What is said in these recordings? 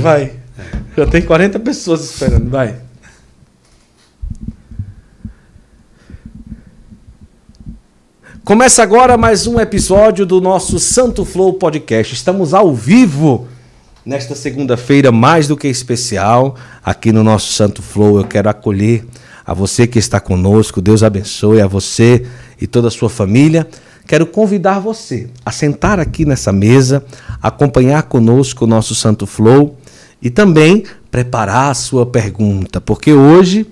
Vai. Já tem 40 pessoas esperando, vai. Começa agora mais um episódio do nosso Santo Flow Podcast. Estamos ao vivo nesta segunda-feira, mais do que especial, aqui no nosso Santo Flow. Eu quero acolher a você que está conosco. Deus abençoe a você e toda a sua família. Quero convidar você a sentar aqui nessa mesa, acompanhar conosco o nosso Santo Flow e também preparar a sua pergunta, porque hoje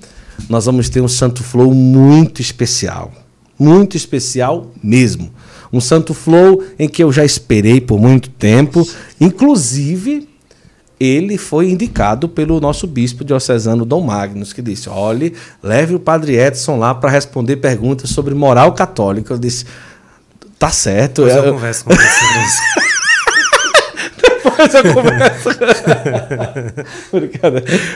nós vamos ter um Santo Flow muito especial. Muito especial mesmo. Um Santo Flow em que eu já esperei por muito tempo, inclusive ele foi indicado pelo nosso bispo diocesano Dom Magnus, que disse: olhe, leve o padre Edson lá para responder perguntas sobre moral católica. Eu disse: tá certo. Depois eu, eu converso com você sobre isso. Depois eu converso.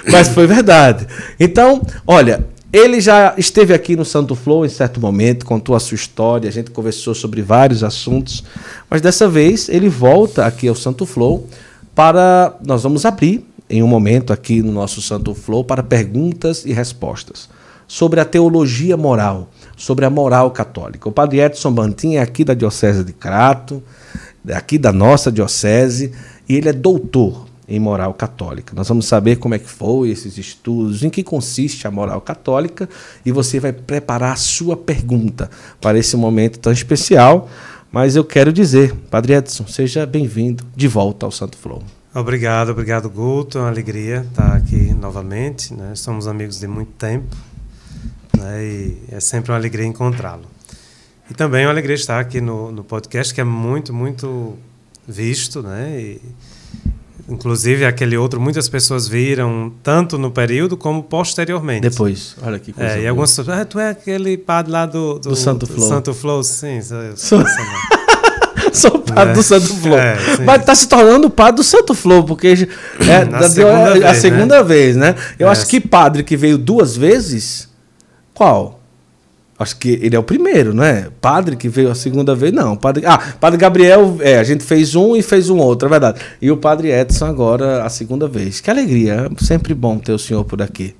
Mas foi verdade. Então, olha, ele já esteve aqui no Santo Flow em certo momento, contou a sua história, a gente conversou sobre vários assuntos, mas dessa vez ele volta aqui ao Santo Flow para. Nós vamos abrir em um momento aqui no nosso Santo Flow para perguntas e respostas sobre a teologia moral, sobre a moral católica. O padre Edson Bantin é aqui da Diocese de Crato, aqui da nossa diocese, e ele é doutor em moral católica. Nós vamos saber como é que foi esses estudos, em que consiste a moral católica, e você vai preparar a sua pergunta para esse momento tão especial. Mas eu quero dizer, Padre Edson, seja bem-vindo de volta ao Santo Flow. Obrigado, obrigado, Guto. É uma alegria estar aqui novamente. Né? Somos amigos de muito tempo né? e é sempre uma alegria encontrá-lo. E também é uma alegria estar aqui no, no podcast, que é muito, muito visto, né? E, inclusive aquele outro, muitas pessoas viram tanto no período como posteriormente. Depois, olha que coisa. É, e algumas pessoas, ah, tu é aquele padre lá do, do, do Santo Flow. Santo Flow, sim. Sou, sou o padre é. do Santo Flow. É, Mas está se tornando padre do Santo Flow, porque é, da, segunda a, vez, a segunda né? vez, né? Eu é. acho que padre que veio duas vezes, qual? Acho que ele é o primeiro, não é? Padre que veio a segunda vez, não. Padre, ah, Padre Gabriel, é, a gente fez um e fez um outro, é verdade. E o Padre Edson agora a segunda vez. Que alegria, sempre bom ter o senhor por aqui.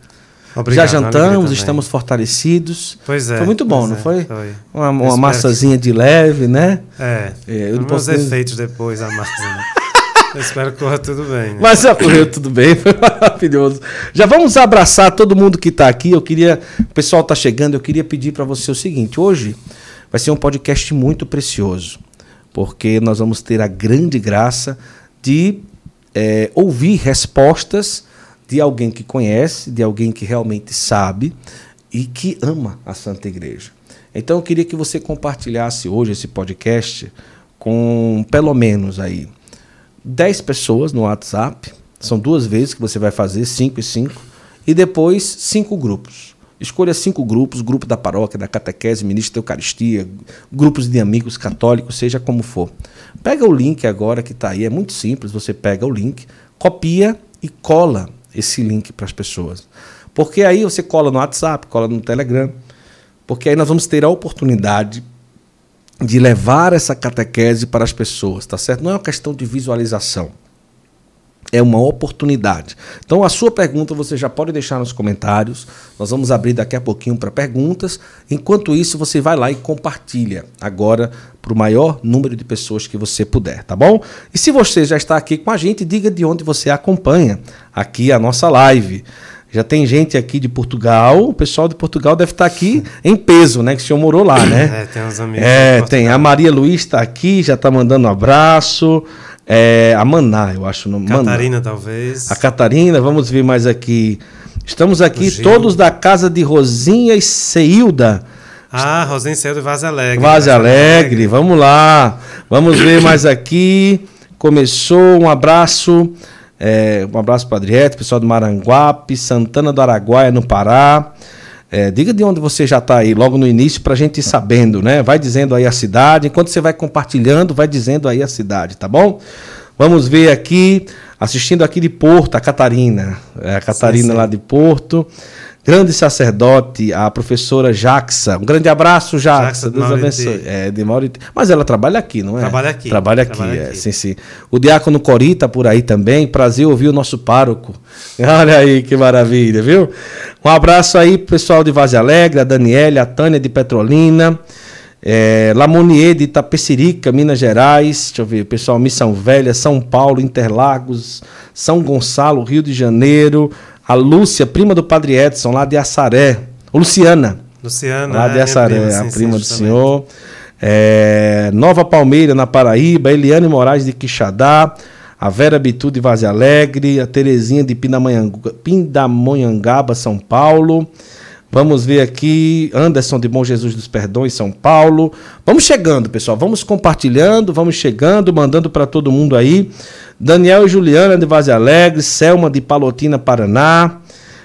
Obrigado, Já jantamos, estamos fortalecidos. Pois é. Foi muito bom, não é, foi? foi? Uma, uma massazinha que... de leve, né? É. é eu posso... efeitos depois a massa. Né? Espero que corra tudo bem. Né? Mas correu tudo bem, foi maravilhoso. Já vamos abraçar todo mundo que está aqui. Eu queria, o pessoal está chegando, eu queria pedir para você o seguinte: hoje vai ser um podcast muito precioso, porque nós vamos ter a grande graça de é, ouvir respostas de alguém que conhece, de alguém que realmente sabe e que ama a Santa Igreja. Então eu queria que você compartilhasse hoje esse podcast com pelo menos aí 10 pessoas no WhatsApp. São duas vezes que você vai fazer, 5 e 5. E depois, cinco grupos. Escolha cinco grupos, grupo da paróquia, da catequese, ministro da Eucaristia, grupos de amigos católicos, seja como for. Pega o link agora que está aí, é muito simples, você pega o link, copia e cola esse link para as pessoas. Porque aí você cola no WhatsApp, cola no Telegram, porque aí nós vamos ter a oportunidade de levar essa catequese para as pessoas, tá certo? Não é uma questão de visualização. É uma oportunidade. Então, a sua pergunta você já pode deixar nos comentários. Nós vamos abrir daqui a pouquinho para perguntas. Enquanto isso, você vai lá e compartilha agora para o maior número de pessoas que você puder, tá bom? E se você já está aqui com a gente, diga de onde você acompanha aqui a nossa live. Já tem gente aqui de Portugal, o pessoal de Portugal deve estar aqui em peso, né? Que o senhor morou lá, né? É, tem uns amigos. É, tem. A Maria Luiz está aqui, já está mandando um abraço. É, a Maná, eu acho. Catarina, Maná. talvez. A Catarina, vamos ver mais aqui. Estamos aqui todos da casa de Rosinha e Ceilda. Ah, Rosinha e Ceilda e Vaz Alegre. Vaz Alegre, vamos lá. Vamos ver mais aqui. Começou, um abraço. É, um abraço para Adriete, pessoal do Maranguape, Santana do Araguaia, no Pará. É, diga de onde você já está aí, logo no início, para a gente ir sabendo, né? Vai dizendo aí a cidade. Enquanto você vai compartilhando, vai dizendo aí a cidade, tá bom? Vamos ver aqui, assistindo aqui de Porto, a Catarina. É, a Catarina sim, sim. lá de Porto. Grande sacerdote, a professora Jaxa. Um grande abraço, Jaxa. Jaxa Deus abençoe. É, de Mauriti. Mas ela trabalha aqui, não é? Trabalha aqui. Trabalha aqui, trabalha é, aqui. sim, sim. O diácono Corita por aí também. Prazer ouvir o nosso pároco. Olha aí que maravilha, viu? Um abraço aí pro pessoal de Vaze Alegre, a Daniela, a Tânia de Petrolina. É, Lamonier de Itapecerica, Minas Gerais, deixa eu ver, pessoal, Missão Velha, São Paulo, Interlagos, São Gonçalo, Rio de Janeiro, a Lúcia, prima do Padre Edson, lá de Assaré, Luciana, Luciana, lá de é, Assaré, prima, sim, a prima do senhor, é, Nova Palmeira, na Paraíba, Eliane Moraes de Quixadá, a Vera Bitu de Vaze Alegre, a Terezinha de Pindamonhangaba, São Paulo, Vamos ver aqui, Anderson de Bom Jesus dos Perdões, São Paulo. Vamos chegando, pessoal. Vamos compartilhando, vamos chegando, mandando para todo mundo aí. Daniel e Juliana de Vaze Alegre, Selma de Palotina, Paraná.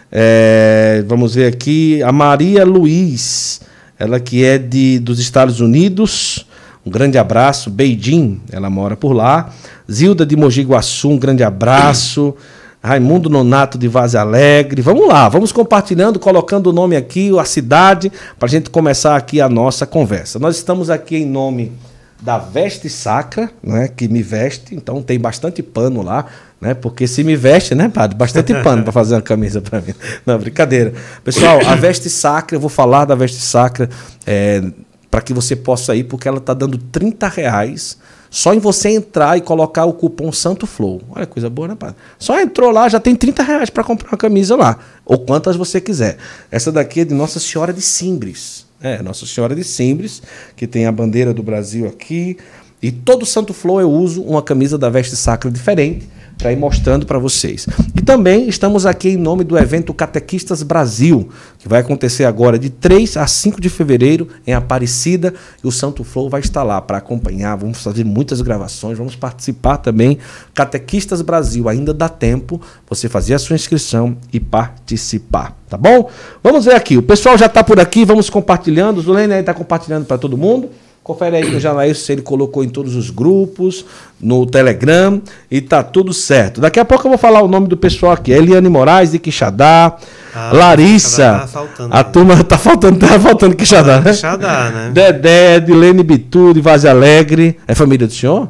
É, vamos ver aqui, a Maria Luiz, ela que é de, dos Estados Unidos. Um grande abraço. Beijing, ela mora por lá. Zilda de Mogi Guaçu, um grande abraço. Raimundo Nonato de Vaz Alegre. Vamos lá, vamos compartilhando, colocando o nome aqui, a cidade, para a gente começar aqui a nossa conversa. Nós estamos aqui em nome da Veste Sacra, né, que me veste, então tem bastante pano lá, né, porque se me veste, né, padre, bastante pano para fazer uma camisa para mim. Não, brincadeira. Pessoal, a Veste Sacra, eu vou falar da Veste Sacra é, para que você possa ir, porque ela está dando 30 reais só em você entrar e colocar o cupom Santo Flow. Olha coisa boa, né, padre? Só entrou lá, já tem 30 reais para comprar uma camisa lá. Ou quantas você quiser. Essa daqui é de Nossa Senhora de Simbres. É, Nossa Senhora de Simbres, que tem a bandeira do Brasil aqui. E todo Santo Flow eu uso uma camisa da veste sacra diferente para ir mostrando para vocês. E também estamos aqui em nome do evento Catequistas Brasil, que vai acontecer agora de 3 a 5 de fevereiro em Aparecida, e o Santo Flow vai estar lá para acompanhar, vamos fazer muitas gravações, vamos participar também. Catequistas Brasil, ainda dá tempo você fazer a sua inscrição e participar, tá bom? Vamos ver aqui, o pessoal já está por aqui, vamos compartilhando, o Zulene aí está compartilhando para todo mundo. Confere aí que o Janaíl, se ele colocou em todos os grupos, no Telegram, e tá tudo certo. Daqui a pouco eu vou falar o nome do pessoal aqui. Eliane Moraes, de Quixadá. Ah, Larissa. Tá faltando, a turma tá faltando, tá faltando Quixadá, né? Quixadá, né? Dedé, Dilene Bitu, de Vaz Alegre. É família do senhor?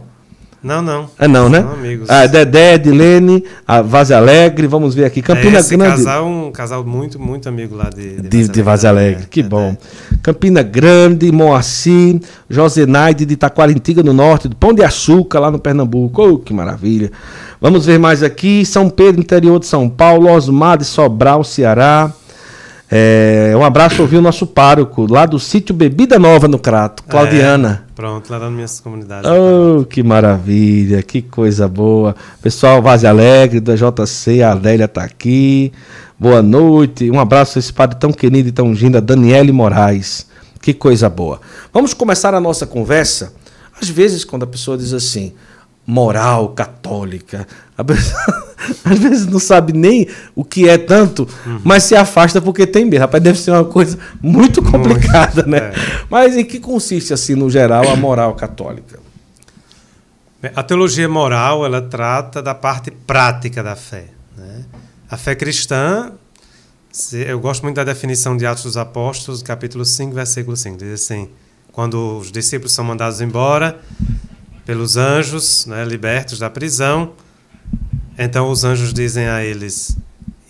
Não, não. É não, né? São amigos. Ah, Dedé, Edilene, a Vaze Alegre, vamos ver aqui. Campina é, Grande. casal um casal muito, muito amigo lá de, de, de, de Vaze Alegre. Que é, bom. É. Campina Grande, Moacir, Josenaide de Taquarintiga no norte, do Pão de Açúcar lá no Pernambuco. Oh, que maravilha. Vamos ver mais aqui. São Pedro, interior de São Paulo, Osmar de Sobral, Ceará. É, um abraço ouvir o nosso pároco, lá do sítio Bebida Nova no Crato, Claudiana. É, pronto, lá na minha comunidade. Oh, que maravilha, que coisa boa. Pessoal, Vaze Alegre, da JC, a Adélia está aqui. Boa noite, um abraço a esse padre tão querido e tão lindo, a Daniele Moraes. Que coisa boa. Vamos começar a nossa conversa. Às vezes, quando a pessoa diz assim, moral católica. às vezes não sabe nem o que é tanto, uhum. mas se afasta porque tem medo. Rapaz, deve ser uma coisa muito complicada, muito, né? É. Mas em que consiste, assim, no geral, a moral católica? A teologia moral, ela trata da parte prática da fé. Né? A fé cristã, eu gosto muito da definição de Atos dos Apóstolos, capítulo 5, versículo 5. Diz assim, quando os discípulos são mandados embora, pelos anjos, né, libertos da prisão. Então os anjos dizem a eles: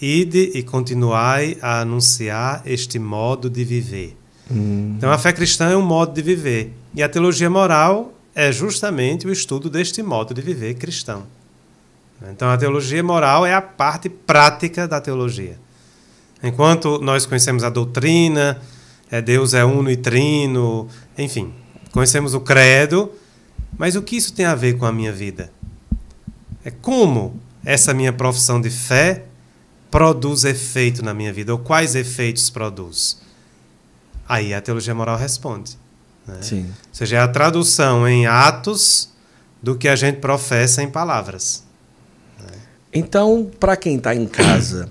Ide e continuai a anunciar este modo de viver. Hum. Então a fé cristã é um modo de viver. E a teologia moral é justamente o estudo deste modo de viver cristão. Então a teologia moral é a parte prática da teologia. Enquanto nós conhecemos a doutrina, é Deus é uno e trino, enfim, conhecemos o credo, mas o que isso tem a ver com a minha vida? É como essa minha profissão de fé produz efeito na minha vida, ou quais efeitos produz? Aí a teologia moral responde. Né? Sim. Ou seja, é a tradução em atos do que a gente professa em palavras. Né? Então, para quem está em casa,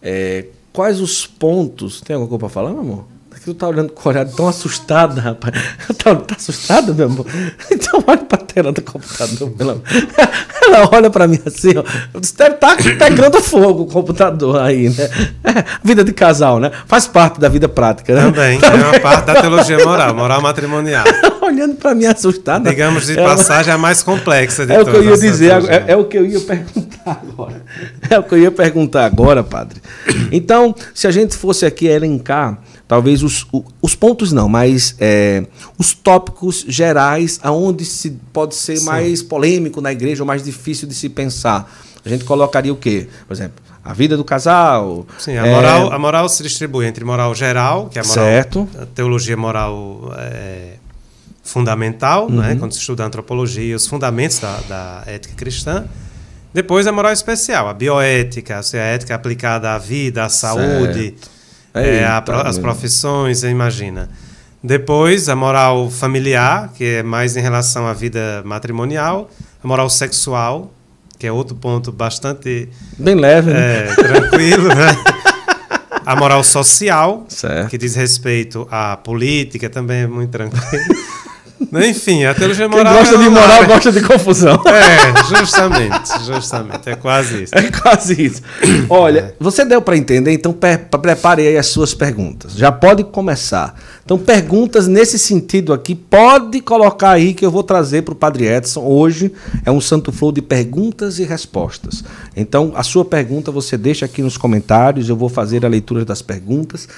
é, quais os pontos. Tem alguma coisa para falar, meu amor? Tu tá olhando com o olhar tão assustada, rapaz. Tá, tá assustada, meu amor? Então olha pra tela do computador. Ela, ela olha pra mim assim, ó. Deve tá pegando fogo o computador aí, né? É, vida de casal, né? Faz parte da vida prática, né? Também, é uma parte da teologia moral, moral matrimonial. Olhando pra mim assustada. Digamos de ela, passagem, a mais complexa de É o que eu ia dizer, é, é o que eu ia perguntar agora. É o que eu ia perguntar agora, padre. Então, se a gente fosse aqui elencar talvez os, os pontos não, mas é, os tópicos gerais aonde se pode ser Sim. mais polêmico na igreja ou mais difícil de se pensar. A gente colocaria o quê? Por exemplo, a vida do casal. Sim, a, é... moral, a moral se distribui entre moral geral, que é a moral, certo. a teologia moral é, fundamental, né, uhum. né, quando se estuda a antropologia, os fundamentos da, da ética cristã. Depois a moral especial, a bioética, a ética aplicada à vida, à saúde. Certo é, a, as profissões, imagina. Depois, a moral familiar, que é mais em relação à vida matrimonial. A moral sexual, que é outro ponto bastante. Bem leve, né? É, tranquilo, né? A moral social, certo. que diz respeito à política, também é muito tranquilo. Enfim, a teologia moral. Quem gosta de moral gosta de confusão. É, justamente, justamente. É quase isso. É quase isso. Olha, é. você deu para entender, então prepare aí as suas perguntas. Já pode começar. Então, perguntas nesse sentido aqui, pode colocar aí que eu vou trazer para o Padre Edson. Hoje é um santo flow de perguntas e respostas. Então, a sua pergunta você deixa aqui nos comentários, eu vou fazer a leitura das perguntas.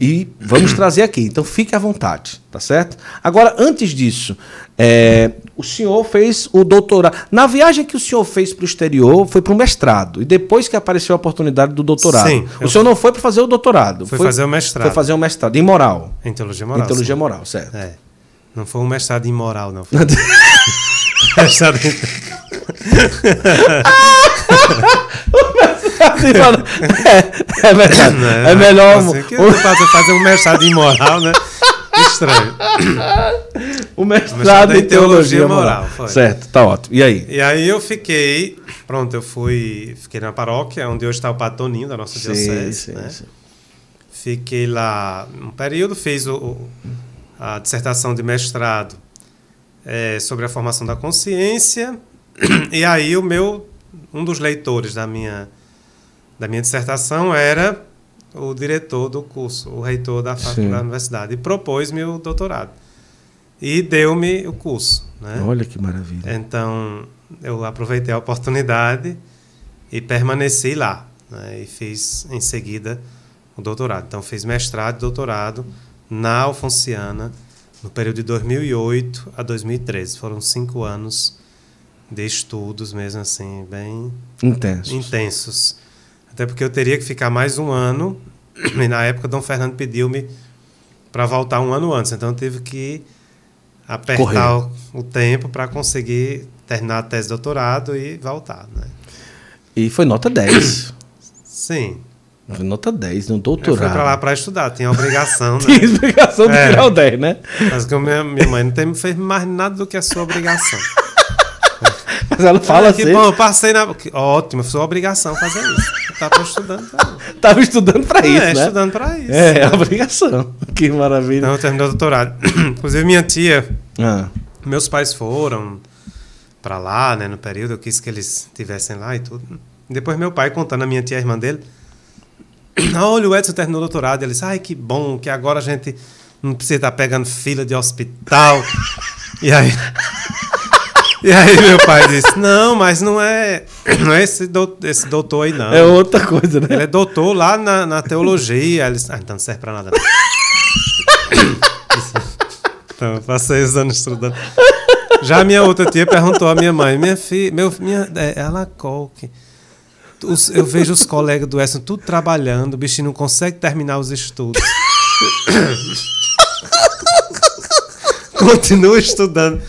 E vamos trazer aqui. Então fique à vontade, tá certo? Agora, antes disso, é, o senhor fez o doutorado. Na viagem que o senhor fez para o exterior, foi para o mestrado. E depois que apareceu a oportunidade do doutorado. Sim, o senhor não foi para fazer o doutorado. Foi, foi, fazer o mestrado. Foi fazer o mestrado. Em moral. Em teologia moral. Em teologia sim. moral, certo. É. Não foi um mestrado em moral, não. Foi mestrado em. é, é verdade. É, é melhor. Assim, que um... fazer um mestrado em moral, né? Estranho. O mestrado, o mestrado em teologia, teologia moral. moral certo, tá ótimo. E aí? E aí eu fiquei. Pronto, eu fui. Fiquei na paróquia, onde hoje está o Patoninho da nossa sim, diocese. Sim, né? sim. Fiquei lá um período, fiz o, a dissertação de mestrado é, sobre a formação da consciência. E aí o meu um dos leitores da minha, da minha dissertação era o diretor do curso, o reitor da, da universidade, e propôs-me o doutorado. E deu-me o curso. Né? Olha que maravilha. Então, eu aproveitei a oportunidade e permaneci lá. Né? E fiz, em seguida, o doutorado. Então, fiz mestrado e doutorado na Alfonciana, no período de 2008 a 2013. Foram cinco anos de estudos mesmo assim, bem intensos. intensos. Até porque eu teria que ficar mais um ano, e na época Dom Fernando pediu-me para voltar um ano antes, então eu tive que apertar o, o, tempo para conseguir terminar a tese de doutorado e voltar, né? E foi nota 10. Sim. Foi nota 10 no doutorado. Eu fui para lá para estudar, tinha obrigação, né? tinha obrigação de é. tirar o 10, né? Mas que minha, minha mãe não tem, fez mais nada do que a sua obrigação. Mas ela fala ah, que assim. bom, eu passei na. Ótimo, foi obrigação fazer isso. Eu tava estudando pra isso. Tava estudando pra é, isso. É, né? estudando pra isso. É, é obrigação. Que maravilha. Então eu terminei o doutorado. Inclusive, minha tia, ah. meus pais foram pra lá, né, no período, eu quis que eles estivessem lá e tudo. Depois meu pai contando a minha tia, a irmã dele. Olha, o Edson terminou o doutorado. Ele disse, ai, que bom, que agora a gente não precisa estar pegando fila de hospital. e aí. E aí meu pai disse, não, mas não é, não é esse, doutor, esse doutor aí, não. É outra coisa, né? Ele é doutor lá na, na teologia. Ele disse, ah, então não serve pra nada. então, eu passei os anos estudando. Já a minha outra tia perguntou à minha mãe, minha filha, meu, minha, é, ela coque. Eu vejo os colegas do Edson tudo trabalhando, o bichinho não consegue terminar os estudos. Continua estudando.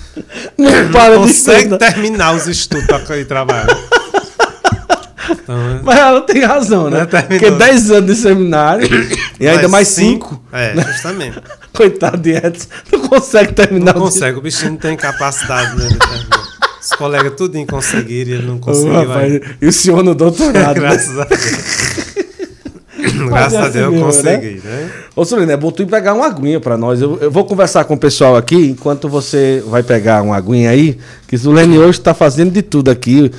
Não para não consegue terminar os estudos para ir trabalhar. Então, Mas ela tem razão, né? Porque 10 anos de seminário e ainda mais 5. É, né? justamente. Coitado de Edson, não consegue terminar. Não consegue, o bichinho não tem capacidade né, de terminar. Os colegas tudo conseguiram e ele não conseguiu. Oh, e o senhor no doutorado. Graças né? a Deus. Graças a Deus eu consegui, né? né? Ô, Solene, é bom tu pegar uma aguinha pra nós. Eu, eu, vou conversar com o pessoal aqui, enquanto você vai pegar uma aguinha aí, que Solene hoje tá fazendo de tudo aqui.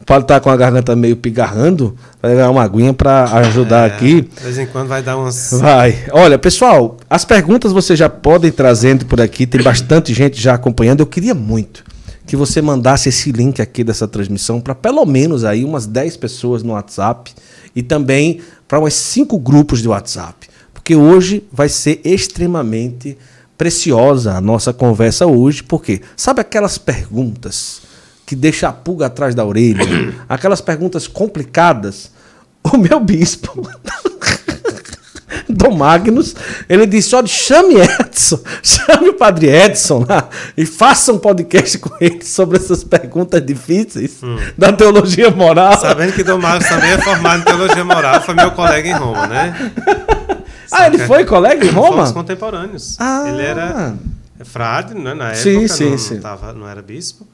O Paulo tá com a garganta meio pigarrando, vai pegar uma aguinha pra ajudar é, aqui. De vez em quando vai dar umas... Vai. Olha, pessoal, as perguntas vocês já podem trazendo por aqui, tem bastante gente já acompanhando. Eu queria muito que você mandasse esse link aqui dessa transmissão para pelo menos aí umas 10 pessoas no WhatsApp e também para uns 5 grupos de WhatsApp. Porque hoje vai ser extremamente preciosa a nossa conversa hoje, porque sabe aquelas perguntas que deixam a pulga atrás da orelha, aquelas perguntas complicadas? O meu bispo Dom Magnus, ele disse: olha, chame Edson, chame o padre Edson lá e faça um podcast com ele sobre essas perguntas difíceis hum. da teologia moral. Sabendo que Dom Magnus também é formado em teologia moral, foi meu colega em Roma, né? ah, ele foi colega em Roma? Fomos contemporâneos. Ah. Ele era frade, né, na época, sim, sim, não, sim. Não, tava, não era bispo.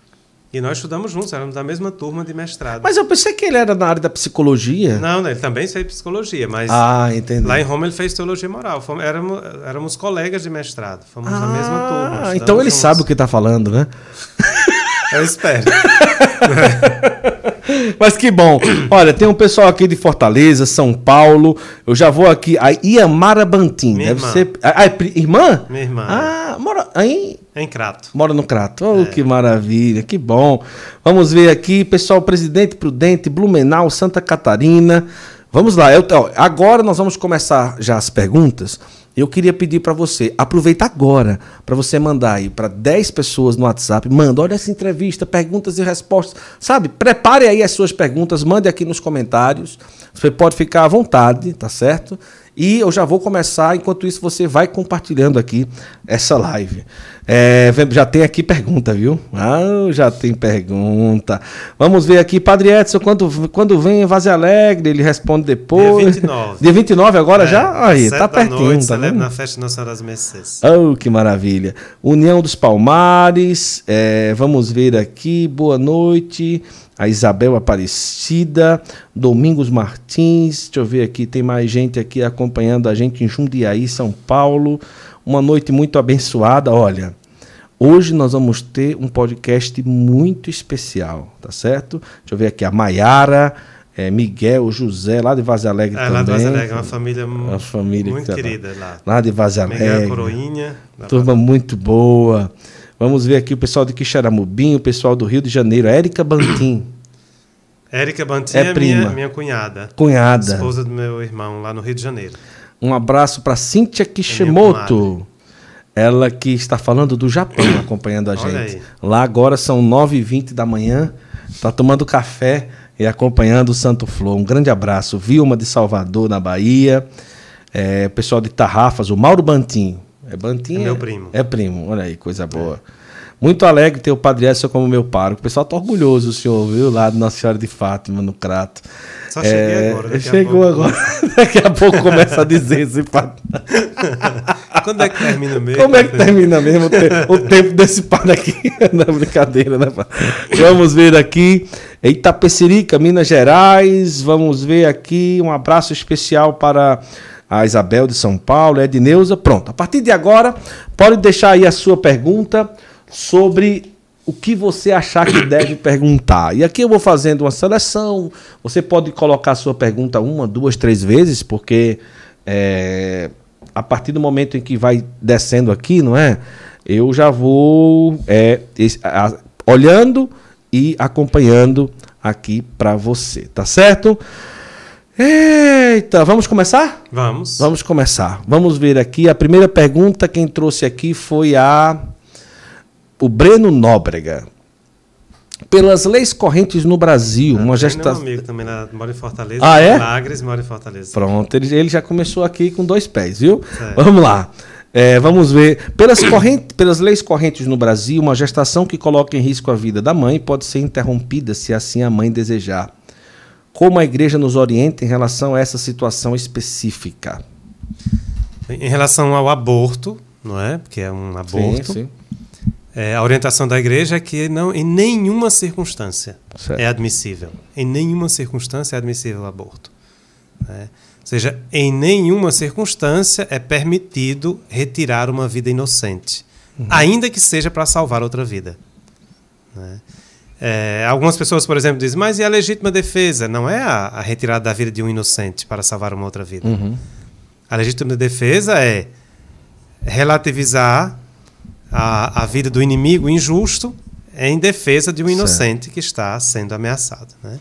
E nós estudamos juntos, éramos da mesma turma de mestrado. Mas eu pensei que ele era na área da psicologia. Não, ele também fez psicologia, mas ah, entendi. lá em Roma ele fez teologia moral. Fomos, éramos, éramos colegas de mestrado, fomos ah, na mesma turma. Então ele juntos. sabe o que está falando, né? Eu espero. Mas que bom. Olha, tem um pessoal aqui de Fortaleza, São Paulo. Eu já vou aqui. A Iamara Bantim. Minha deve irmã. ser. Ah, é irmã? Minha irmã. Ah, mora aí. Em Crato. Mora no Crato. Oh, é. que maravilha, que bom. Vamos ver aqui, pessoal, Presidente Prudente, Blumenau, Santa Catarina. Vamos lá. Eu, ó, agora nós vamos começar já as perguntas. Eu queria pedir para você, aproveita agora para você mandar aí para 10 pessoas no WhatsApp, manda, olha essa entrevista, perguntas e respostas, sabe? Prepare aí as suas perguntas, mande aqui nos comentários. Você pode ficar à vontade, tá certo? E eu já vou começar, enquanto isso você vai compartilhando aqui essa live. É, já tem aqui pergunta, viu? Ah, já tem pergunta. Vamos ver aqui, Padre Edson, quando, quando vem Vaze Alegre, ele responde depois. Dia 29. Dia 29 agora é, já? Aí, tá pertinho. Noite, tá na festa Nossa das Mercês. Oh, que maravilha. União dos Palmares, é, vamos ver aqui, boa noite a Isabel Aparecida, Domingos Martins, deixa eu ver aqui, tem mais gente aqui acompanhando a gente em Jundiaí, São Paulo. Uma noite muito abençoada. Olha, hoje nós vamos ter um podcast muito especial, tá certo? Deixa eu ver aqui, a Maiara, é, Miguel, José, lá de Vaz Alegre é, também. Lá de Vaz Alegre, uma família, uma família muito tá querida lá. Lá de Vaz Alegre. Miguel Coroinha. Turma muito boa. Vamos ver aqui o pessoal de Quixaramubim, o pessoal do Rio de Janeiro, Érica Bantim. Érica Bantim é, é minha, minha cunhada. Cunhada. Esposa do meu irmão, lá no Rio de Janeiro. Um abraço para Cíntia Kishimoto. Ela que está falando do Japão, acompanhando a gente. Lá agora são 9h20 da manhã, está tomando café e acompanhando o Santo Flor. Um grande abraço. Vilma de Salvador, na Bahia. É, pessoal de Tarrafas, o Mauro Bantim. É Bantinha? É meu primo. É primo, olha aí, coisa boa. É. Muito alegre ter o Padre Edson como meu pároco. O pessoal tá orgulhoso do senhor, viu? Lá de Nossa Senhora de Fátima, no Crato. Só cheguei é, agora. Chegou agora. daqui a pouco começa a dizer esse padre. Quando é que termina mesmo? Como é que termina mesmo o, te o tempo desse padre aqui? Não, brincadeira, né? Vamos ver aqui. Itapecerica, Minas Gerais. Vamos ver aqui. Um abraço especial para a Isabel de São Paulo, Edneuza. Pronto, a partir de agora, pode deixar aí a sua pergunta sobre o que você achar que deve perguntar. E aqui eu vou fazendo uma seleção. Você pode colocar a sua pergunta uma, duas, três vezes, porque é, a partir do momento em que vai descendo aqui, não é? Eu já vou é, a, olhando e acompanhando aqui para você, tá certo? Eita, vamos começar? Vamos. Vamos começar. Vamos ver aqui. A primeira pergunta, quem trouxe aqui foi a o Breno Nóbrega. Pelas leis correntes no Brasil, ah, uma gestação. É um amigo também, lá, mora em Fortaleza. Ah, é? Lagres, mora em Fortaleza. Pronto, ele, ele já começou aqui com dois pés, viu? Certo. Vamos lá. É, vamos ver. Pelas, corrente, pelas leis correntes no Brasil, uma gestação que coloca em risco a vida da mãe pode ser interrompida se assim a mãe desejar como a igreja nos orienta em relação a essa situação específica? Em relação ao aborto, não é? Porque é um aborto. Sim, sim. É, a orientação da igreja é que não, em nenhuma circunstância certo. é admissível. Em nenhuma circunstância é admissível o aborto. Né? Ou seja, em nenhuma circunstância é permitido retirar uma vida inocente, uhum. ainda que seja para salvar outra vida. Né? É, algumas pessoas, por exemplo, dizem, mas e a legítima defesa? Não é a, a retirada da vida de um inocente para salvar uma outra vida. Uhum. A legítima defesa é relativizar a, a vida do inimigo injusto em defesa de um inocente certo. que está sendo ameaçado. Né?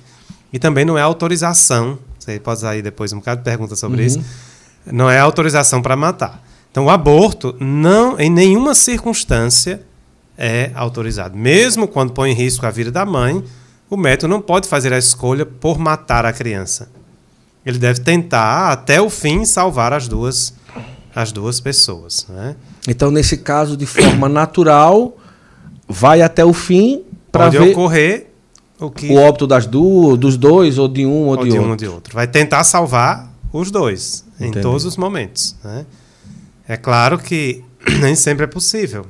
E também não é autorização, você pode sair depois um bocado de pergunta sobre uhum. isso, não é autorização para matar. Então, o aborto, não, em nenhuma circunstância, é autorizado. Mesmo quando põe em risco a vida da mãe, o médico não pode fazer a escolha por matar a criança. Ele deve tentar, até o fim, salvar as duas, as duas pessoas. Né? Então, nesse caso, de forma natural, vai até o fim para ver ocorrer o, que... o óbito das duas, dos dois, ou de um ou, ou de, de outro. um ou de outro. Vai tentar salvar os dois, Entendi. em todos os momentos. Né? É claro que nem sempre é possível.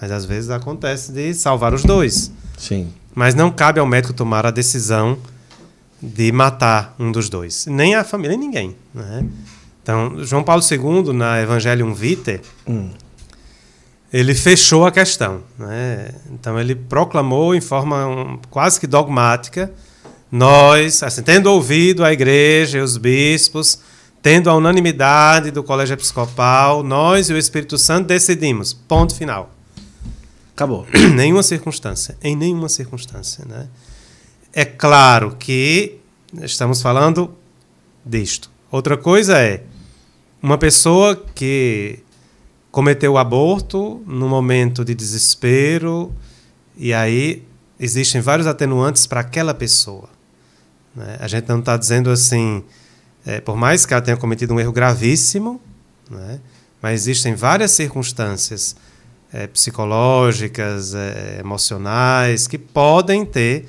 Mas às vezes acontece de salvar os dois. Sim. Mas não cabe ao médico tomar a decisão de matar um dos dois. Nem a família, nem ninguém. Né? Então, João Paulo II, na Evangelium Vitae, hum. Ele fechou a questão. Né? Então, ele proclamou em forma um, quase que dogmática: nós, assim, tendo ouvido a igreja e os bispos, tendo a unanimidade do colégio episcopal, nós e o Espírito Santo decidimos. Ponto final. Acabou. nenhuma circunstância. Em nenhuma circunstância. Né? É claro que estamos falando disto. Outra coisa é uma pessoa que cometeu o aborto no momento de desespero e aí existem vários atenuantes para aquela pessoa. Né? A gente não está dizendo assim, é, por mais que ela tenha cometido um erro gravíssimo, né? mas existem várias circunstâncias é, psicológicas, é, emocionais, que podem ter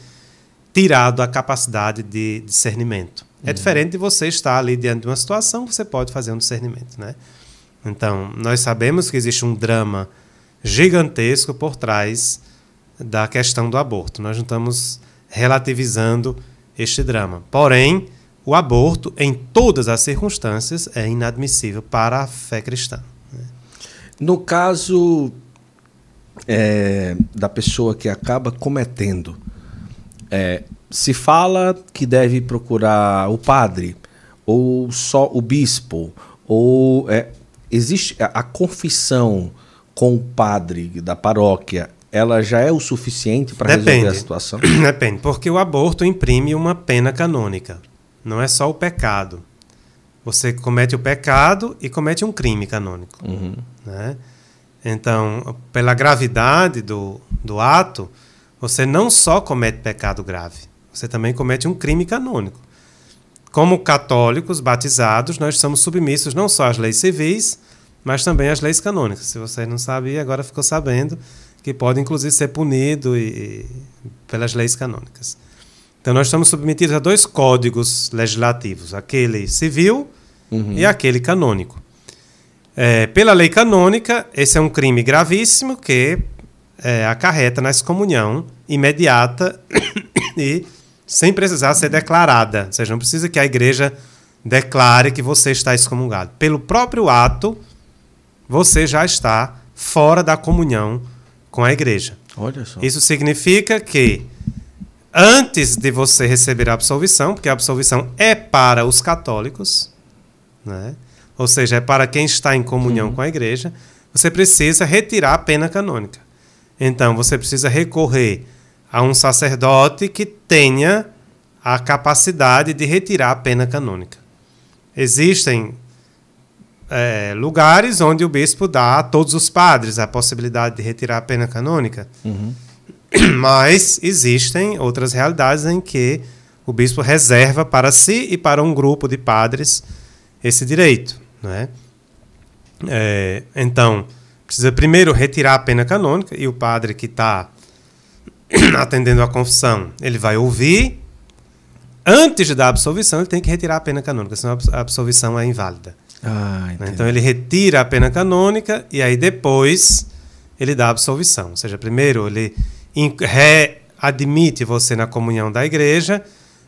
tirado a capacidade de discernimento. É uhum. diferente de você estar ali diante de uma situação, você pode fazer um discernimento, né? Então, nós sabemos que existe um drama gigantesco por trás da questão do aborto. Nós não estamos relativizando este drama. Porém, o aborto, em todas as circunstâncias, é inadmissível para a fé cristã. Né? No caso é, da pessoa que acaba cometendo. É, se fala que deve procurar o padre, ou só o bispo, ou é, existe a, a confissão com o padre da paróquia, ela já é o suficiente para resolver a situação? Depende, porque o aborto imprime uma pena canônica. Não é só o pecado. Você comete o pecado e comete um crime canônico. Uhum. Né? Então, pela gravidade do, do ato, você não só comete pecado grave, você também comete um crime canônico. Como católicos batizados, nós somos submissos não só às leis civis, mas também às leis canônicas. Se você não sabia, agora ficou sabendo que pode inclusive ser punido e, pelas leis canônicas. Então nós estamos submetidos a dois códigos legislativos, aquele civil uhum. e aquele canônico. É, pela lei canônica, esse é um crime gravíssimo que é, acarreta na excomunhão imediata e sem precisar ser declarada. Ou seja, não precisa que a igreja declare que você está excomungado. Pelo próprio ato, você já está fora da comunhão com a igreja. Isso significa que antes de você receber a absolvição, porque a absolvição é para os católicos, né? ou seja, é para quem está em comunhão uhum. com a igreja, você precisa retirar a pena canônica. Então, você precisa recorrer a um sacerdote que tenha a capacidade de retirar a pena canônica. Existem é, lugares onde o bispo dá a todos os padres a possibilidade de retirar a pena canônica, uhum. mas existem outras realidades em que o bispo reserva para si e para um grupo de padres esse direito. Né? É, então, precisa primeiro retirar a pena canônica e o padre que está atendendo a confissão, ele vai ouvir. Antes de dar a absolvição, ele tem que retirar a pena canônica, senão a absolvição é inválida. Ah, então ele retira a pena canônica e aí depois ele dá a absolvição. Ou seja, primeiro ele readmite você na comunhão da igreja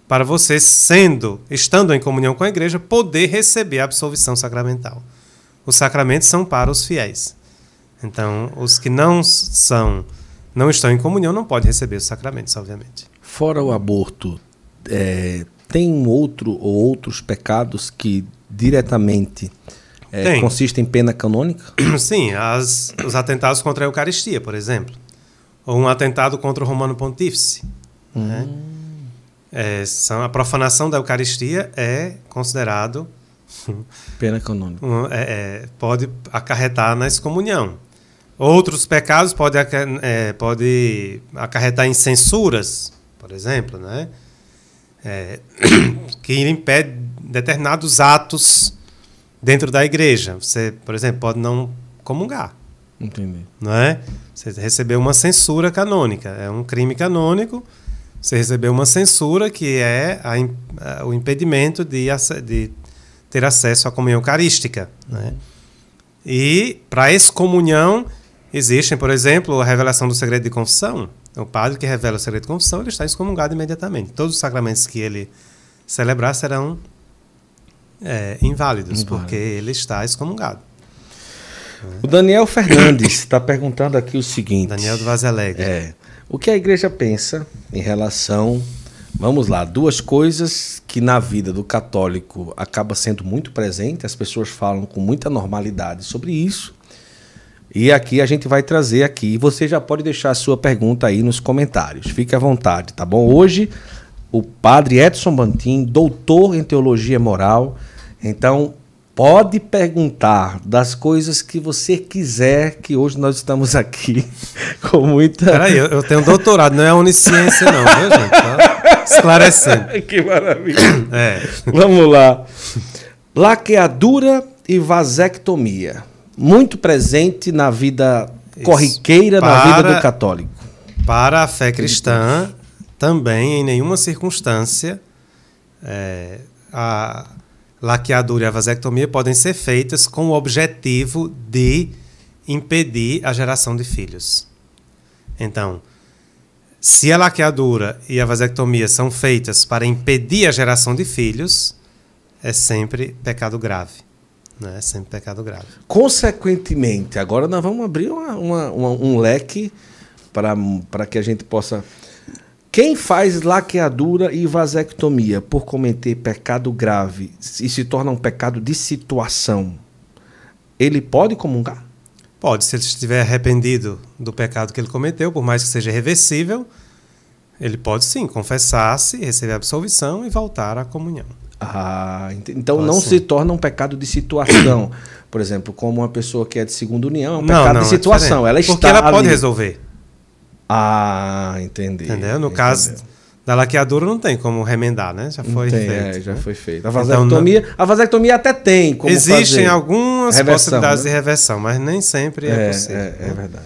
para você, sendo, estando em comunhão com a igreja, poder receber a absolvição sacramental. Os sacramentos são para os fiéis. Então, os que não são, não estão em comunhão, não podem receber os sacramentos, obviamente. Fora o aborto, é, tem um outro ou outros pecados que diretamente é, consistem em pena canônica? Sim, as, os atentados contra a Eucaristia, por exemplo. Ou um atentado contra o Romano Pontífice. Hum. Né? É, são, a profanação da Eucaristia é considerado. Pena canônica. Um, é, é, pode acarretar na excomunhão. Outros pecados pode, é, pode acarretar em censuras, por exemplo, né? É, que impede determinados atos dentro da igreja. Você, por exemplo, pode não comungar. Entendi. Não é? Você recebeu uma censura canônica. É um crime canônico você recebeu uma censura que é a, a, o impedimento de, de, ter acesso à comunhão eucarística. Né? E para excomunhão existem, por exemplo, a revelação do segredo de confissão. O padre que revela o segredo de confissão ele está excomungado imediatamente. Todos os sacramentos que ele celebrar serão é, inválidos, porque ele está excomungado. O Daniel Fernandes está perguntando aqui o seguinte. Daniel do Vaz Alegre. É, o que a igreja pensa em relação. Vamos lá, duas coisas que na vida do católico acaba sendo muito presente, as pessoas falam com muita normalidade sobre isso. E aqui a gente vai trazer aqui, você já pode deixar a sua pergunta aí nos comentários. Fique à vontade, tá bom? Hoje o padre Edson Bantin, doutor em teologia moral. Então, Pode perguntar das coisas que você quiser, que hoje nós estamos aqui com muita. Peraí, eu, eu tenho doutorado, não é onisciência, não, viu, gente? Tá esclarecendo. que maravilha. É. Vamos lá. Laqueadura e vasectomia. Muito presente na vida Isso. corriqueira, para, na vida do católico. Para a fé cristã, também, em nenhuma circunstância, é, a laqueadura e a vasectomia podem ser feitas com o objetivo de impedir a geração de filhos. Então, se a laqueadura e a vasectomia são feitas para impedir a geração de filhos, é sempre pecado grave. Né? É sempre pecado grave. Consequentemente, agora nós vamos abrir uma, uma, uma, um leque para que a gente possa quem faz laqueadura e vasectomia por cometer pecado grave e se torna um pecado de situação, ele pode comungar? Pode, se ele estiver arrependido do pecado que ele cometeu, por mais que seja reversível, ele pode sim confessar-se, receber a absolvição e voltar à comunhão. Ah, então pode não sim. se torna um pecado de situação. Por exemplo, como uma pessoa que é de segunda união, é um pecado não, não, de é situação. É ela está Porque ela ali. pode resolver. Ah, entendi. Entendeu? No caso da laqueadura não tem como remendar, né? Já foi tem, feito. É, já né? foi feito. A vasectomia, então, a vasectomia até tem como Existem fazer. algumas reversão, possibilidades né? de reversão, mas nem sempre é, é possível. É, é verdade.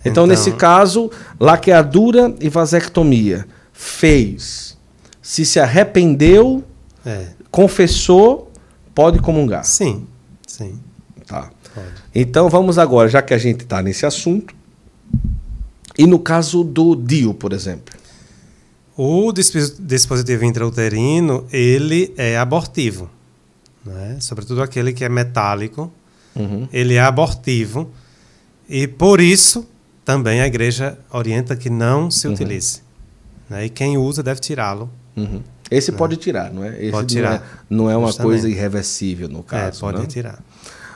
Então, então, nesse caso, laqueadura e vasectomia. Fez. Se se arrependeu, é. confessou, pode comungar. Sim, sim. Tá. Pode. Então vamos agora, já que a gente está nesse assunto, e no caso do DIU, por exemplo? O dispositivo intrauterino, ele é abortivo. Né? Sobretudo aquele que é metálico. Uhum. Ele é abortivo. E por isso, também a igreja orienta que não se uhum. utilize. Né? E quem usa deve tirá-lo. Uhum. Esse né? pode tirar, não é? Esse pode tirar. Não é, não é uma Justamente. coisa irreversível, no é, caso. É, pode não? tirar.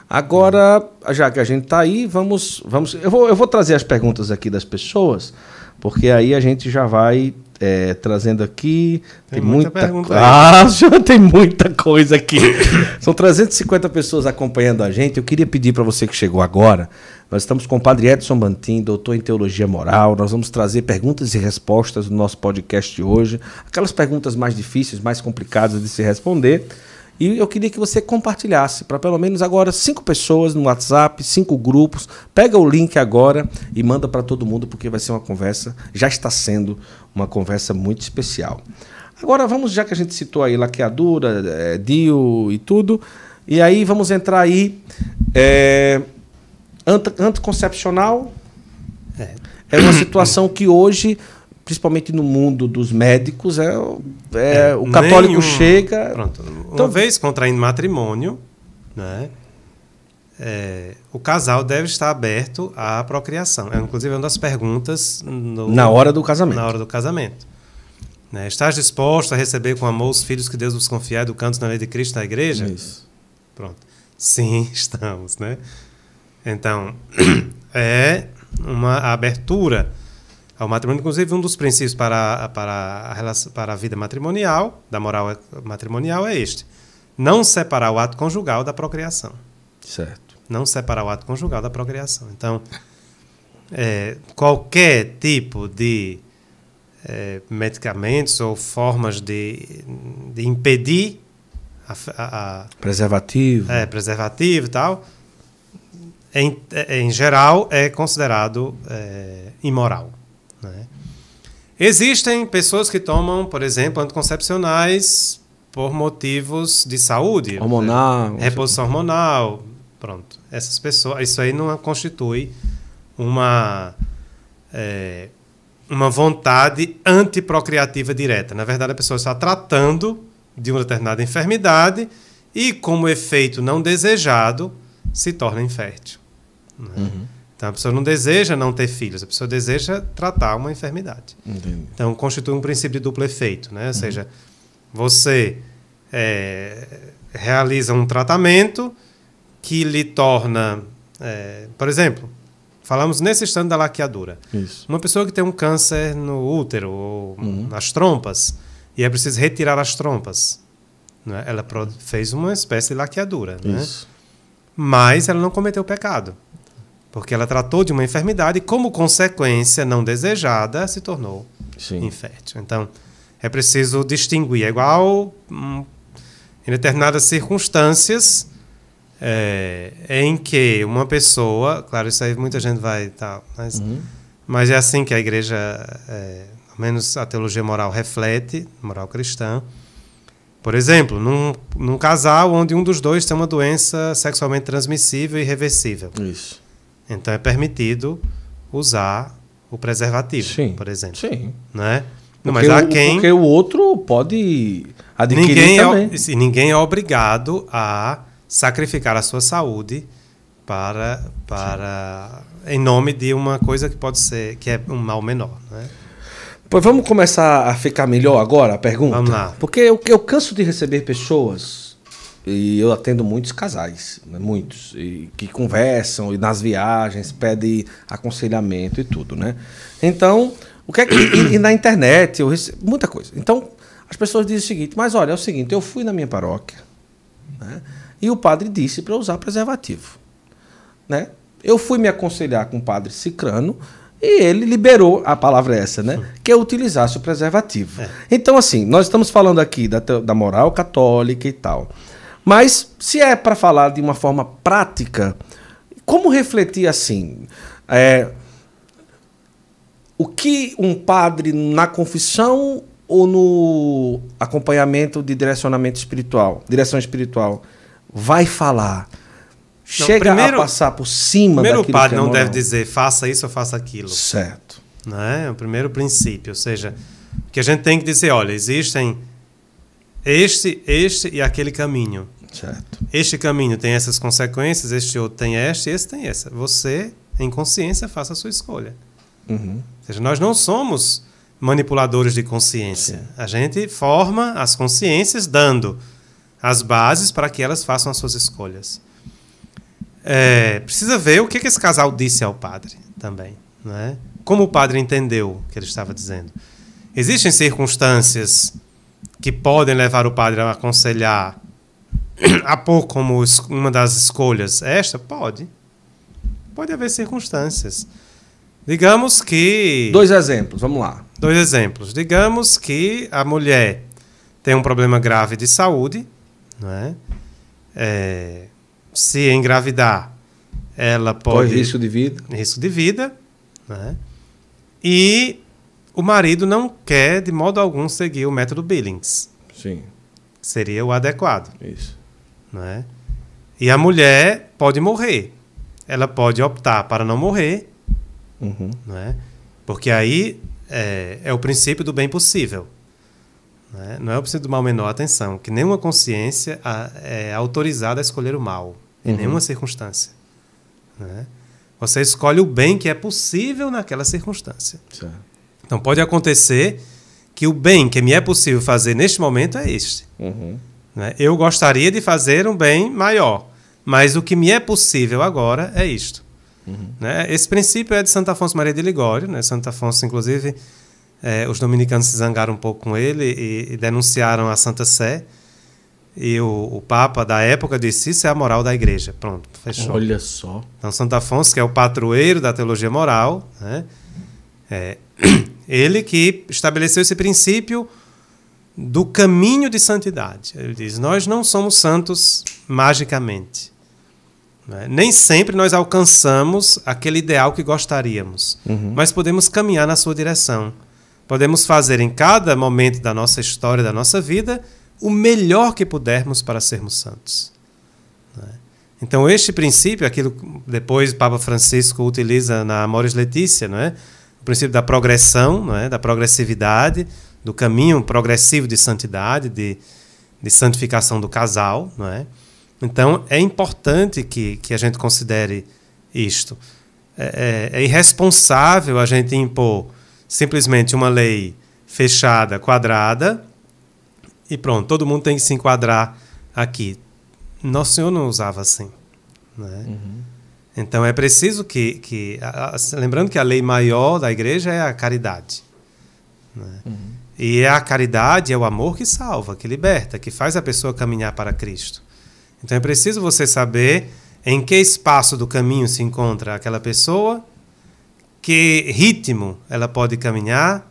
Agora, já que a gente está aí, vamos, vamos. Eu vou, eu vou trazer as perguntas aqui das pessoas, porque aí a gente já vai é, trazendo aqui. Tem, tem muita, muita pergunta. Ah, já tem muita coisa aqui. São 350 pessoas acompanhando a gente. Eu queria pedir para você que chegou agora. Nós estamos com o Padre Edson Bantin, doutor em teologia moral. Nós vamos trazer perguntas e respostas no nosso podcast de hoje. Aquelas perguntas mais difíceis, mais complicadas de se responder. E eu queria que você compartilhasse para pelo menos agora cinco pessoas no WhatsApp, cinco grupos. Pega o link agora e manda para todo mundo, porque vai ser uma conversa, já está sendo uma conversa muito especial. Agora vamos, já que a gente citou aí laqueadura, é, DIU e tudo, e aí vamos entrar aí. É, anticoncepcional é. é uma situação que hoje principalmente no mundo dos médicos, é, é, é o católico nenhum, chega. Pronto. Uma então, vez contraindo matrimônio, né? É, o casal deve estar aberto à procriação. É, inclusive, uma das perguntas. No, na hora do casamento. Na hora do casamento. Né? Estás disposto a receber com amor os filhos que Deus vos confiar educando na lei de Cristo na igreja? Isso. Pronto. Sim, estamos, né? Então, é uma abertura ao matrimônio. Inclusive, um dos princípios para, para, a, relação, para a vida matrimonial, da moral matrimonial, é este: não separar o ato conjugal da procriação. Certo. Não separar o ato conjugal da procriação. Então, é, qualquer tipo de é, medicamentos ou formas de, de impedir a, a, a, preservativo é preservativo e tal em, é, em geral é considerado é, imoral né? existem pessoas que tomam por exemplo anticoncepcionais por motivos de saúde hormonal reposição hormonal pronto essas pessoas isso aí não constitui uma é, uma vontade antiprocriativa direta. Na verdade, a pessoa está tratando de uma determinada enfermidade e, como efeito não desejado, se torna infértil. Né? Uhum. Então, a pessoa não deseja não ter filhos, a pessoa deseja tratar uma enfermidade. Entendi. Então, constitui um princípio de duplo efeito. Né? Ou uhum. seja, você é, realiza um tratamento que lhe torna, é, por exemplo, Falamos nesse instante da laqueadura. Isso. Uma pessoa que tem um câncer no útero ou uhum. nas trompas e é preciso retirar as trompas. Né? Ela fez uma espécie de laqueadura. Né? Mas ela não cometeu pecado. Porque ela tratou de uma enfermidade e, como consequência não desejada, se tornou Sim. infértil. Então, é preciso distinguir. É igual, hum, em determinadas circunstâncias, é, em que uma pessoa, claro, isso aí muita gente vai tal, mas, uhum. mas é assim que a igreja, é, ao menos a teologia moral reflete, moral cristã. Por exemplo, num, num casal onde um dos dois tem uma doença sexualmente transmissível e irreversível. Isso. Então é permitido usar o preservativo, Sim. por exemplo. Sim. Né? Não, mas há quem. Porque o outro pode adquirir ninguém é também. É, ninguém é obrigado a sacrificar a sua saúde para, para em nome de uma coisa que pode ser que é um mal menor, né? Pois vamos começar a ficar melhor agora a pergunta. Vamos lá. Porque eu, eu canso de receber pessoas e eu atendo muitos casais, né, muitos, e, que conversam e nas viagens pedem aconselhamento e tudo, né? Então, o que é que e, e na internet eu recebo muita coisa. Então, as pessoas dizem o seguinte: mas olha, é o seguinte, eu fui na minha paróquia, né? e o padre disse para usar preservativo. Né? Eu fui me aconselhar com o padre Cicrano e ele liberou, a palavra é essa, né? Que eu utilizasse o preservativo. É. Então, assim, nós estamos falando aqui da, da moral católica e tal. Mas, se é para falar de uma forma prática, como refletir assim? É, o que um padre na confissão ou no acompanhamento de direcionamento espiritual, direção espiritual, vai falar, não, chega primeiro, a passar por cima primeiro daquilo o padre é não deve dizer faça isso ou faça aquilo. Certo. Né? É o primeiro princípio, ou seja, que a gente tem que dizer, olha, existem este, este e aquele caminho. Certo. Este caminho tem essas consequências, este outro tem esta, esse tem essa. Você, em consciência, faça a sua escolha. Uhum. Ou seja, nós não somos manipuladores de consciência. Sim. A gente forma as consciências dando as bases para que elas façam as suas escolhas. É, precisa ver o que, que esse casal disse ao padre também. Né? Como o padre entendeu o que ele estava dizendo. Existem circunstâncias que podem levar o padre a aconselhar a pôr como uma das escolhas esta? Pode. Pode haver circunstâncias. Digamos que. Dois exemplos, vamos lá. Dois exemplos. Digamos que a mulher tem um problema grave de saúde é? É, se engravidar, ela pode. Corre risco de vida. Risco de vida. Né? E o marido não quer, de modo algum, seguir o método Billings. Sim. Seria o adequado. Isso. Né? E a mulher pode morrer. Ela pode optar para não morrer. Uhum. Né? Porque aí é, é o princípio do bem possível. Né? Não é o princípio do mal menor. Atenção, que nenhuma consciência é autorizada a escolher o mal, em uhum. nenhuma circunstância. Né? Você escolhe o bem que é possível naquela circunstância. Certo. Então pode acontecer que o bem que me é possível fazer neste momento é este. Uhum. Né? Eu gostaria de fazer um bem maior, mas o que me é possível agora é isto. Uhum. Né? Esse princípio é de Santo Afonso Maria de Ligório. Né? Santo Afonso, inclusive, é, os dominicanos se zangaram um pouco com ele e, e denunciaram a Santa Sé. E o, o, Papa da época disse: Isso é a moral da igreja. Pronto, fechou. Olha só. Então, Santo Afonso, que é o patroeiro da teologia moral, né? é, ele que estabeleceu esse princípio do caminho de santidade. Ele diz: Nós não somos santos magicamente. Né? Nem sempre nós alcançamos aquele ideal que gostaríamos, uhum. mas podemos caminhar na sua direção. Podemos fazer em cada momento da nossa história, da nossa vida, o melhor que pudermos para sermos santos. Né? Então, este princípio, aquilo depois o Papa Francisco utiliza na Amoris Letícia, não é? o princípio da progressão, não é? da progressividade, do caminho progressivo de santidade, de, de santificação do casal. Não é? Então, é importante que, que a gente considere isto. É, é, é irresponsável a gente impor simplesmente uma lei fechada, quadrada, e pronto, todo mundo tem que se enquadrar aqui. Nosso Senhor não usava assim. Né? Uhum. Então é preciso que. que a, a, lembrando que a lei maior da igreja é a caridade. Né? Uhum. E é a caridade, é o amor que salva, que liberta, que faz a pessoa caminhar para Cristo. Então é preciso você saber em que espaço do caminho se encontra aquela pessoa, que ritmo ela pode caminhar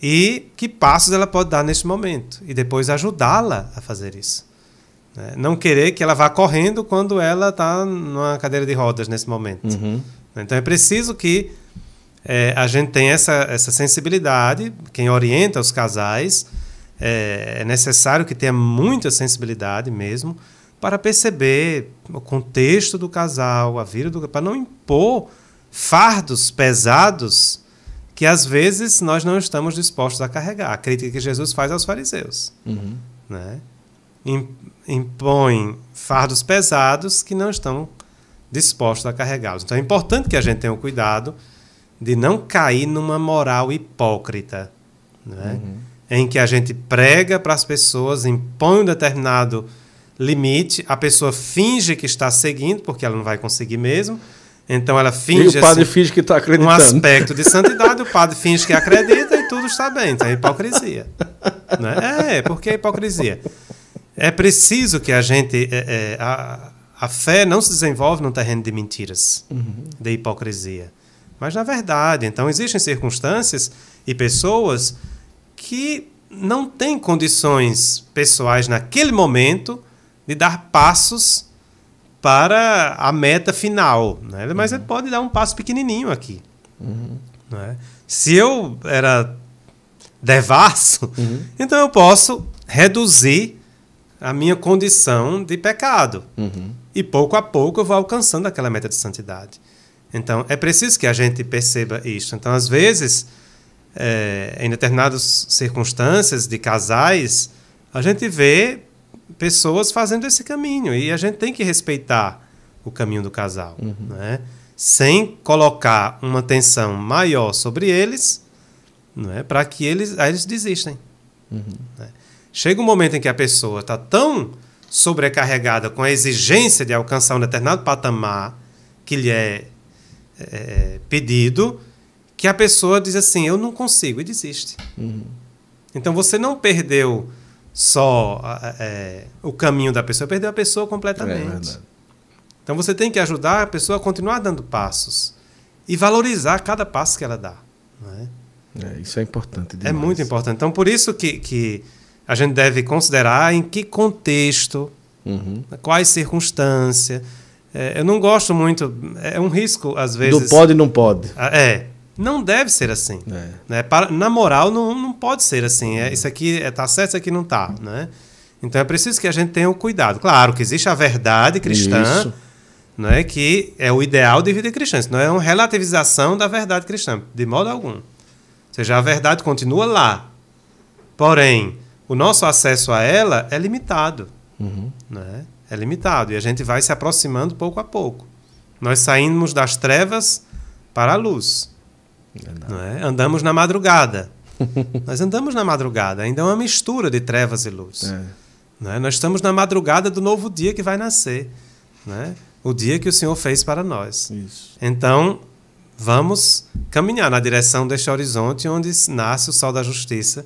e que passos ela pode dar neste momento e depois ajudá-la a fazer isso. Né? Não querer que ela vá correndo quando ela está numa cadeira de rodas nesse momento. Uhum. Então é preciso que é, a gente tenha essa, essa sensibilidade, quem orienta os casais, é, é necessário que tenha muita sensibilidade mesmo para perceber o contexto do casal, a vida do para não impor fardos pesados que às vezes nós não estamos dispostos a carregar. A crítica que Jesus faz aos fariseus. Uhum. Né? Impõe fardos pesados que não estão dispostos a carregá-los. Então é importante que a gente tenha o cuidado de não cair numa moral hipócrita, né? Uhum. em que a gente prega para as pessoas, impõe um determinado limite, a pessoa finge que está seguindo, porque ela não vai conseguir mesmo, então ela finge. E o padre assim, finge que está acreditando. Um aspecto de santidade, o padre finge que acredita e tudo está bem. Então é hipocrisia. Né? É, porque é hipocrisia. É preciso que a gente. É, é, a, a fé não se desenvolve num terreno de mentiras, uhum. de hipocrisia. Mas na verdade, então existem circunstâncias e pessoas que não têm condições pessoais naquele momento de dar passos para a meta final. Né? Mas uhum. ele pode dar um passo pequenininho aqui. Uhum. Né? Se eu era devasso, uhum. então eu posso reduzir a minha condição de pecado. Uhum. E pouco a pouco eu vou alcançando aquela meta de santidade. Então é preciso que a gente perceba isso. Então, às vezes, é, em determinadas circunstâncias de casais, a gente vê pessoas fazendo esse caminho. E a gente tem que respeitar o caminho do casal, uhum. né? sem colocar uma tensão maior sobre eles, né? para que eles, aí eles desistem. Uhum. Né? Chega um momento em que a pessoa está tão sobrecarregada com a exigência de alcançar um determinado patamar que lhe é, é pedido, que a pessoa diz assim: Eu não consigo, e desiste. Uhum. Então você não perdeu só é, o caminho da pessoa, perdeu a pessoa completamente. É então você tem que ajudar a pessoa a continuar dando passos e valorizar cada passo que ela dá. É? é? isso é importante. Demais. É muito importante. Então por isso que, que a gente deve considerar em que contexto, uhum. quais circunstâncias. É, eu não gosto muito, é um risco às vezes. Do pode e não pode. Ah, é, não deve ser assim. É. Né? Para, na moral, não, não pode ser assim. É, isso aqui está é, certo, isso aqui não está. Né? Então é preciso que a gente tenha o um cuidado. Claro que existe a verdade cristã, né, que é o ideal de vida cristã. Isso não é uma relativização da verdade cristã, de modo algum. Ou seja, a verdade continua lá. Porém, o nosso acesso a ela é limitado. Uhum. Né? É limitado. E a gente vai se aproximando pouco a pouco. Nós saímos das trevas para a luz. É? Andamos na madrugada. Nós andamos na madrugada. Ainda é uma mistura de trevas e luz. É. É? Nós estamos na madrugada do novo dia que vai nascer. Né? O dia que o Senhor fez para nós. Isso. Então, vamos caminhar na direção deste horizonte onde nasce o sol da justiça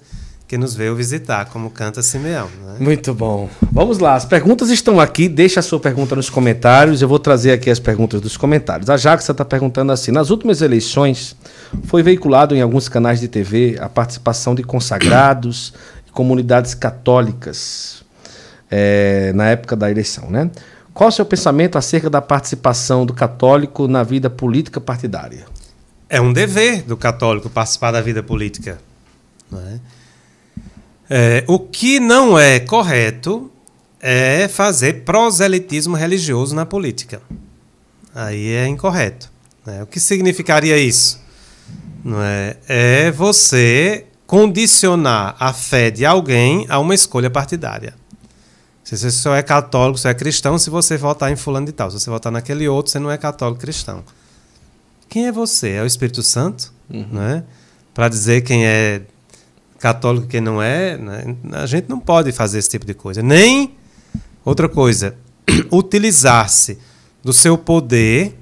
que nos veio visitar, como canta Simeão. Né? Muito bom. Vamos lá, as perguntas estão aqui. Deixa a sua pergunta nos comentários. Eu vou trazer aqui as perguntas dos comentários. A Jaxa está perguntando assim: nas últimas eleições, foi veiculado em alguns canais de TV a participação de consagrados e comunidades católicas é, na época da eleição, né? Qual o seu pensamento acerca da participação do católico na vida política partidária? É um dever do católico participar da vida política. Não é? É, o que não é correto é fazer proselitismo religioso na política. Aí é incorreto. Né? O que significaria isso? Não é? é você condicionar a fé de alguém a uma escolha partidária. Se você só é católico, só é cristão, se você votar em fulano de tal. Se você votar naquele outro, você não é católico cristão. Quem é você? É o Espírito Santo? Uhum. Né? Para dizer quem é católico que não é, né? a gente não pode fazer esse tipo de coisa. Nem, outra coisa, utilizar-se do seu poder,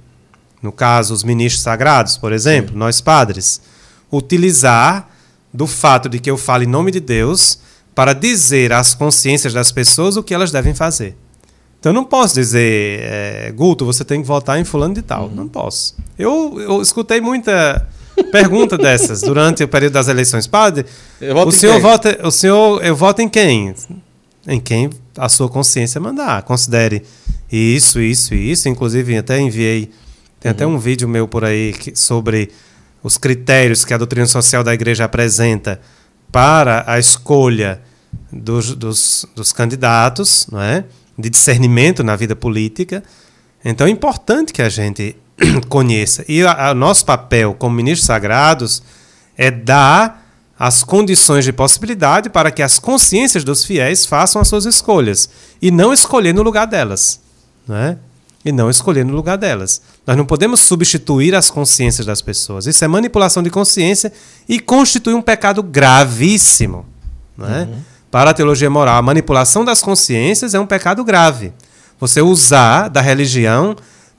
no caso, os ministros sagrados, por exemplo, Sim. nós padres, utilizar do fato de que eu falo em nome de Deus para dizer às consciências das pessoas o que elas devem fazer. Então eu não posso dizer, é, Guto, você tem que votar em fulano de tal. Uhum. Não posso. Eu, eu escutei muita pergunta dessas durante o período das eleições. Padre, o senhor vota, o senhor, eu voto em quem? Em quem a sua consciência mandar. Considere isso, isso e isso. Inclusive, até enviei, tem uhum. até um vídeo meu por aí que, sobre os critérios que a doutrina social da igreja apresenta para a escolha dos, dos, dos candidatos, não é? de discernimento na vida política. Então é importante que a gente conheça. E o nosso papel como ministros sagrados é dar as condições de possibilidade para que as consciências dos fiéis façam as suas escolhas e não escolher no lugar delas, né? E não escolher no lugar delas. Nós não podemos substituir as consciências das pessoas. Isso é manipulação de consciência e constitui um pecado gravíssimo, né? Uhum. Para a teologia moral, a manipulação das consciências é um pecado grave. Você usar da religião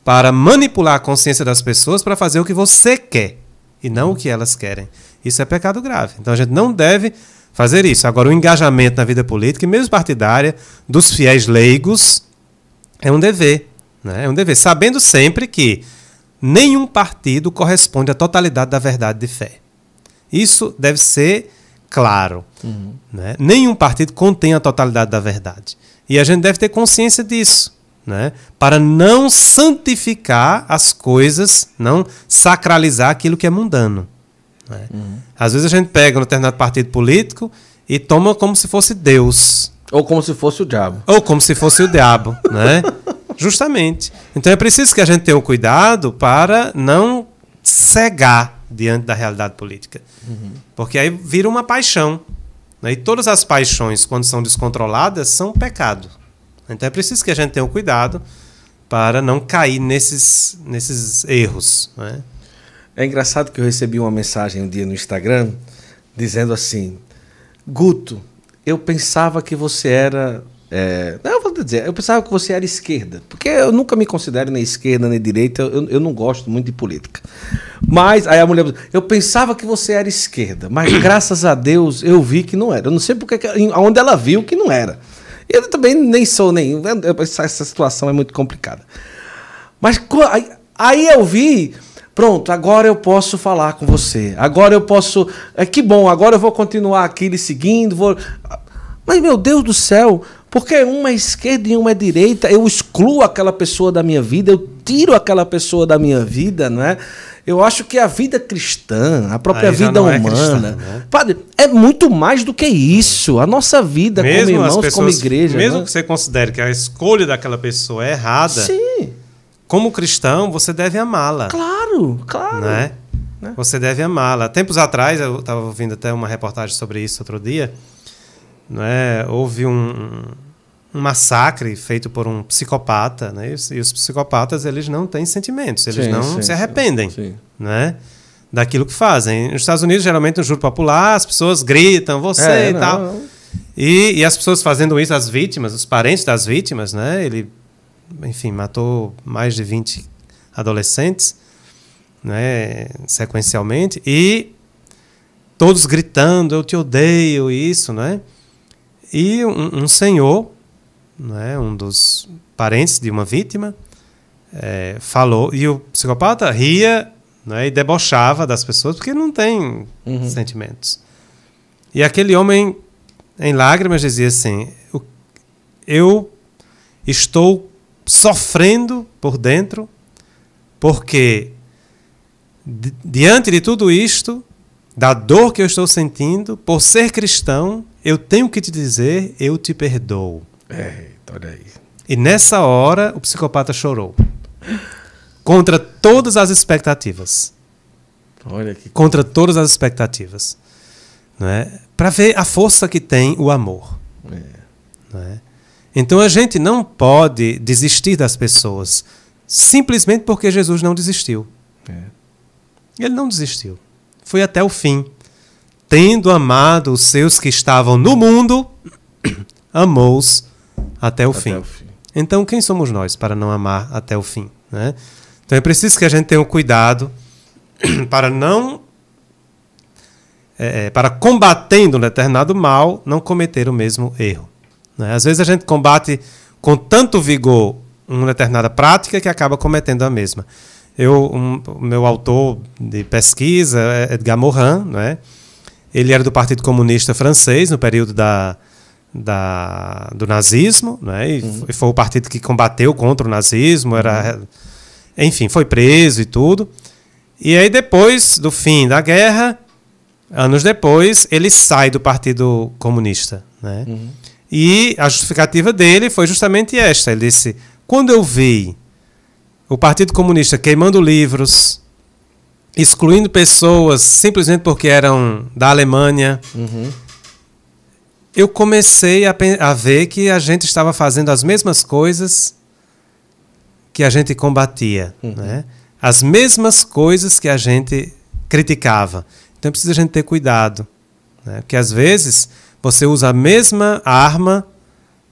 para manipular a consciência das pessoas para fazer o que você quer e não o que elas querem. Isso é pecado grave. Então a gente não deve fazer isso. Agora, o engajamento na vida política, e mesmo partidária, dos fiéis leigos, é um dever. Né? É um dever, sabendo sempre que nenhum partido corresponde à totalidade da verdade de fé. Isso deve ser claro. Uhum. Né? Nenhum partido contém a totalidade da verdade. E a gente deve ter consciência disso né? para não santificar as coisas, não sacralizar aquilo que é mundano. Né? Uhum. Às vezes a gente pega um determinado partido político e toma como se fosse Deus. Ou como se fosse o diabo. Ou como se fosse o diabo, né? Justamente. Então é preciso que a gente tenha um cuidado para não cegar diante da realidade política. Uhum. Porque aí vira uma paixão. Né? E todas as paixões, quando são descontroladas, são pecado. Então é preciso que a gente tenha um cuidado para não cair nesses, nesses erros. Né? É engraçado que eu recebi uma mensagem um dia no Instagram dizendo assim: Guto, eu pensava que você era. É, não, eu vou dizer, eu pensava que você era esquerda, porque eu nunca me considero nem esquerda nem direita, eu, eu não gosto muito de política. Mas, aí a mulher, eu pensava que você era esquerda, mas graças a Deus eu vi que não era. Eu não sei porque, onde ela viu que não era. Eu também nem sou nem. Essa situação é muito complicada. Mas aí, aí eu vi. Pronto, agora eu posso falar com você. Agora eu posso. É que bom, agora eu vou continuar aqui lhe seguindo. Vou... Mas, meu Deus do céu, porque uma é esquerda e uma é direita, eu excluo aquela pessoa da minha vida, eu tiro aquela pessoa da minha vida, não é? Eu acho que a vida cristã, a própria vida humana, é, cristã, né? padre, é muito mais do que isso. A nossa vida mesmo como irmãos, pessoas, como igreja. Mesmo né? que você considere que a escolha daquela pessoa é errada, Sim. como cristão, você deve amá-la. Claro, claro. Né? Né? Você deve amá-la. Tempos atrás, eu estava ouvindo até uma reportagem sobre isso outro dia. Não é? Houve um, um massacre feito por um psicopata, né? E os psicopatas eles não têm sentimentos, eles sim, não sim, se arrependem, sim. né? Daquilo que fazem. Nos Estados Unidos, geralmente no juro popular, as pessoas gritam, você é, e não, tal. Não. E, e as pessoas fazendo isso, as vítimas, os parentes das vítimas, né? Ele, enfim, matou mais de 20 adolescentes, né? Sequencialmente e todos gritando, eu te odeio, isso, né? E um, um senhor né, um dos parentes de uma vítima, é, falou, e o psicopata ria né, e debochava das pessoas porque não tem uhum. sentimentos. E aquele homem, em lágrimas, dizia assim: Eu estou sofrendo por dentro porque, di diante de tudo isto, da dor que eu estou sentindo, por ser cristão, eu tenho que te dizer: eu te perdoo. É, olha aí. E nessa hora o psicopata chorou. Contra todas as expectativas. Olha que contra todas as expectativas. Não é? Para ver a força que tem o amor. É. Não é? Então a gente não pode desistir das pessoas simplesmente porque Jesus não desistiu. É. Ele não desistiu. Foi até o fim. Tendo amado os seus que estavam no mundo, amou-os até o, até fim. o fim. Então, quem somos nós para não amar até o fim? Né? Então, é preciso que a gente tenha um cuidado para não. É, é, para combatendo um determinado mal, não cometer o mesmo erro. Né? Às vezes a gente combate com tanto vigor uma determinada prática que acaba cometendo a mesma. Eu, um, o meu autor de pesquisa, é Edgar Morin, né? ele era do Partido Comunista Francês no período da, da, do nazismo, né? E uhum. foi o partido que combateu contra o nazismo, era, uhum. enfim, foi preso e tudo. E aí depois do fim da guerra, anos depois, ele sai do Partido Comunista, né? Uhum. E a justificativa dele foi justamente esta. Ele disse: quando eu vi o Partido Comunista queimando livros, excluindo pessoas simplesmente porque eram da Alemanha, uhum eu comecei a, a ver que a gente estava fazendo as mesmas coisas que a gente combatia, uhum. né? as mesmas coisas que a gente criticava. Então precisa a gente ter cuidado, né? porque às vezes você usa a mesma arma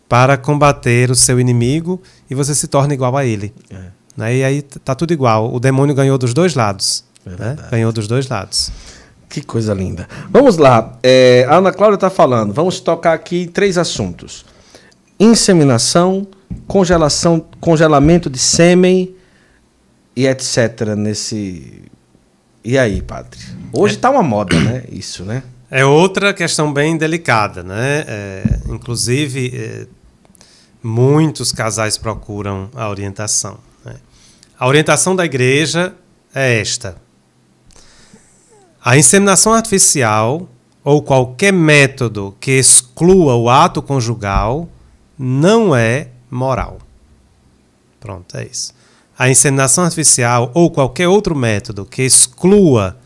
para combater o seu inimigo e você se torna igual a ele. É. Né? E aí tá tudo igual. O demônio ganhou dos dois lados. Né? Ganhou dos dois lados. Que coisa linda. Vamos lá. É, a Ana Cláudia está falando. Vamos tocar aqui três assuntos: inseminação, congelação, congelamento de sêmen e etc. Nesse. E aí, padre? Hoje está é. uma moda, né? Isso, né? É outra questão bem delicada, né? É, inclusive, é, muitos casais procuram a orientação. A orientação da igreja é esta: a inseminação artificial ou qualquer método que exclua o ato conjugal não é moral. Pronto, é isso. A inseminação artificial ou qualquer outro método que exclua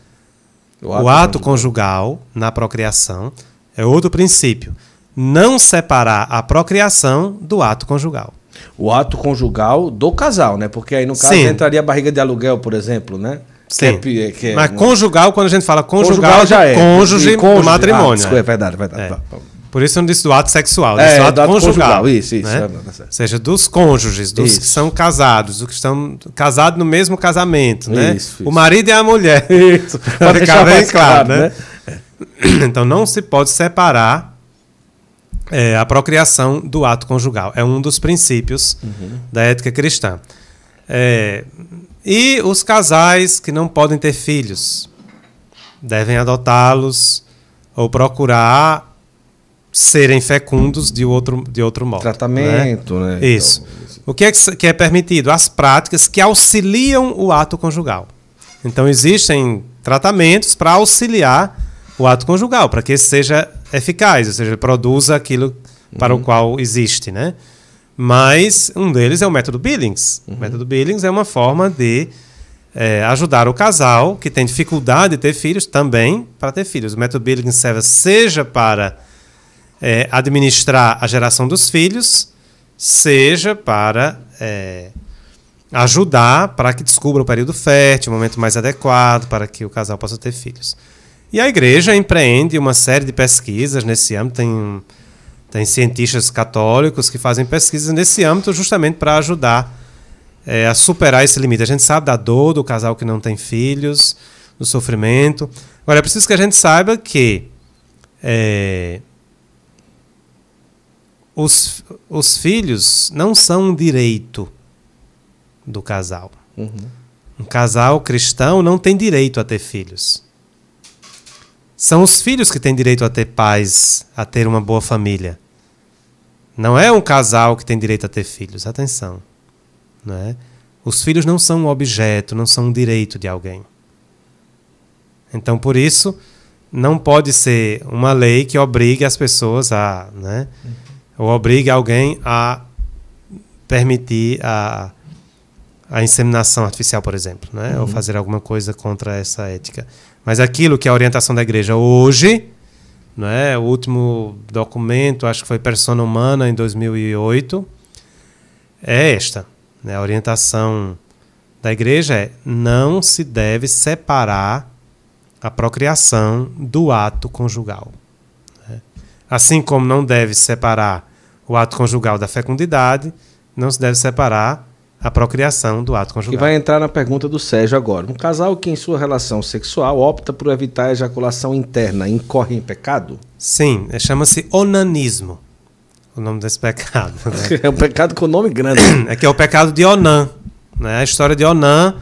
o ato, o ato conjugal. conjugal na procriação é outro princípio. Não separar a procriação do ato conjugal. O ato conjugal do casal, né? Porque aí no caso entraria a barriga de aluguel, por exemplo, né? Sim. Que é, que é Mas conjugal, quando a gente fala conjugal, conjugal já é cônjuge, cônjuge do matrimônio. Ah, desculpa, é verdade, é verdade. É. Por isso eu não disse do ato sexual, é, do ato, ato conjugal. conjugal. Isso, isso. Né? É, seja, dos cônjuges, dos isso. que são casados, dos que estão casados no mesmo casamento, né? Isso, isso. O marido e a mulher. Isso. Para ficar bem claro, claro, né? né? Então não se pode separar é, a procriação do ato conjugal. É um dos princípios uhum. da ética cristã. É, e os casais que não podem ter filhos devem adotá-los ou procurar serem fecundos de outro, de outro modo. Tratamento, né? né? Isso. Então, o que é, que é permitido? As práticas que auxiliam o ato conjugal. Então, existem tratamentos para auxiliar o ato conjugal, para que seja eficaz, ou seja, produza aquilo para uhum. o qual existe, né? Mas um deles é o método Billings. Uhum. O método Billings é uma forma de é, ajudar o casal que tem dificuldade de ter filhos também para ter filhos. O método Billigan serve seja para é, administrar a geração dos filhos, seja para é, ajudar para que descubra o período fértil, o momento mais adequado para que o casal possa ter filhos. E a igreja empreende uma série de pesquisas nesse âmbito. Tem, tem cientistas católicos que fazem pesquisas nesse âmbito justamente para ajudar é, a superar esse limite. A gente sabe da dor do casal que não tem filhos, do sofrimento. Agora, é preciso que a gente saiba que é, os, os filhos não são um direito do casal. Uhum. Um casal cristão não tem direito a ter filhos. São os filhos que têm direito a ter pais, a ter uma boa família. Não é um casal que tem direito a ter filhos. Atenção. Né? Os filhos não são um objeto, não são um direito de alguém. Então, por isso, não pode ser uma lei que obrigue as pessoas a. Né? Ou obrigue alguém a permitir a, a inseminação artificial, por exemplo, né? Uhum. ou fazer alguma coisa contra essa ética. Mas aquilo que é a orientação da igreja hoje, né? o último documento, acho que foi Persona Humana, em 2008, é esta. Né? A orientação da igreja é não se deve separar a procriação do ato conjugal. Né? Assim como não deve separar o ato conjugal da fecundidade, não se deve separar a procriação do ato conjugal. E vai entrar na pergunta do Sérgio agora. Um casal que em sua relação sexual opta por evitar a ejaculação interna incorre em pecado? Sim, chama-se onanismo o nome desse pecado. Né? é um pecado com nome grande. É que é o pecado de Onã. Né? A história de Onã,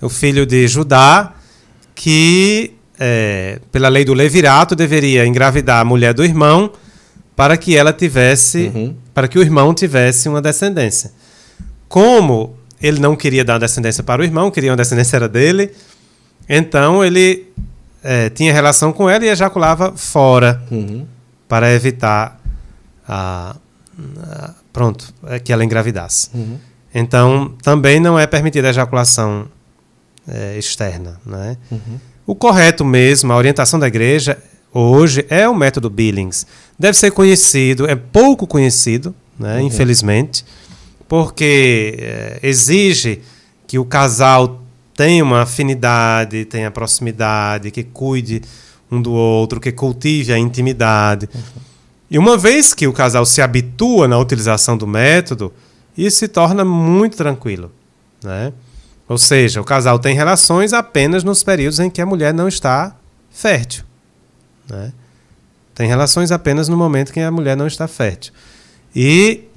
o filho de Judá, que, é, pela lei do levirato, deveria engravidar a mulher do irmão para que ela tivesse, uhum. para que o irmão tivesse uma descendência. Como ele não queria dar descendência para o irmão, queria uma descendência era dele, então ele é, tinha relação com ela e ejaculava fora uhum. para evitar a, a pronto, é que ela engravidasse. Uhum. Então, também não é permitida a ejaculação é, externa. Né? Uhum. O correto mesmo, a orientação da igreja hoje é o método Billings. Deve ser conhecido, é pouco conhecido, né, uhum. infelizmente, porque é, exige que o casal tenha uma afinidade, tenha proximidade, que cuide um do outro, que cultive a intimidade. Uhum. E uma vez que o casal se habitua na utilização do método, isso se torna muito tranquilo. Né? Ou seja, o casal tem relações apenas nos períodos em que a mulher não está fértil. Né? Tem relações apenas no momento em que a mulher não está fértil. E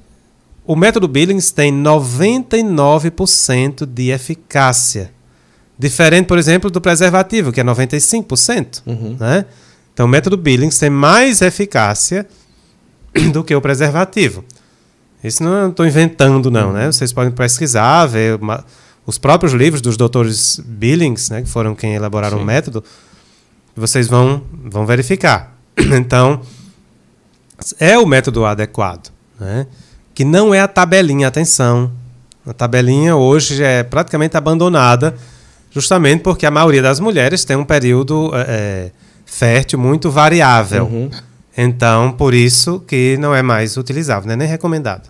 o método Billings tem 99% de eficácia. Diferente, por exemplo, do preservativo, que é 95%. Uhum. Né? Então, o método Billings tem mais eficácia do que o preservativo. Isso não estou inventando, não, né? Vocês podem pesquisar, ver uma, os próprios livros dos doutores Billings, né, que foram quem elaboraram Sim. o método, vocês vão, vão verificar. Então, é o método adequado, né? Que não é a tabelinha, atenção. A tabelinha hoje é praticamente abandonada, justamente porque a maioria das mulheres tem um período é, fértil muito variável. Uhum. Então, por isso que não é mais utilizável, né? nem recomendado.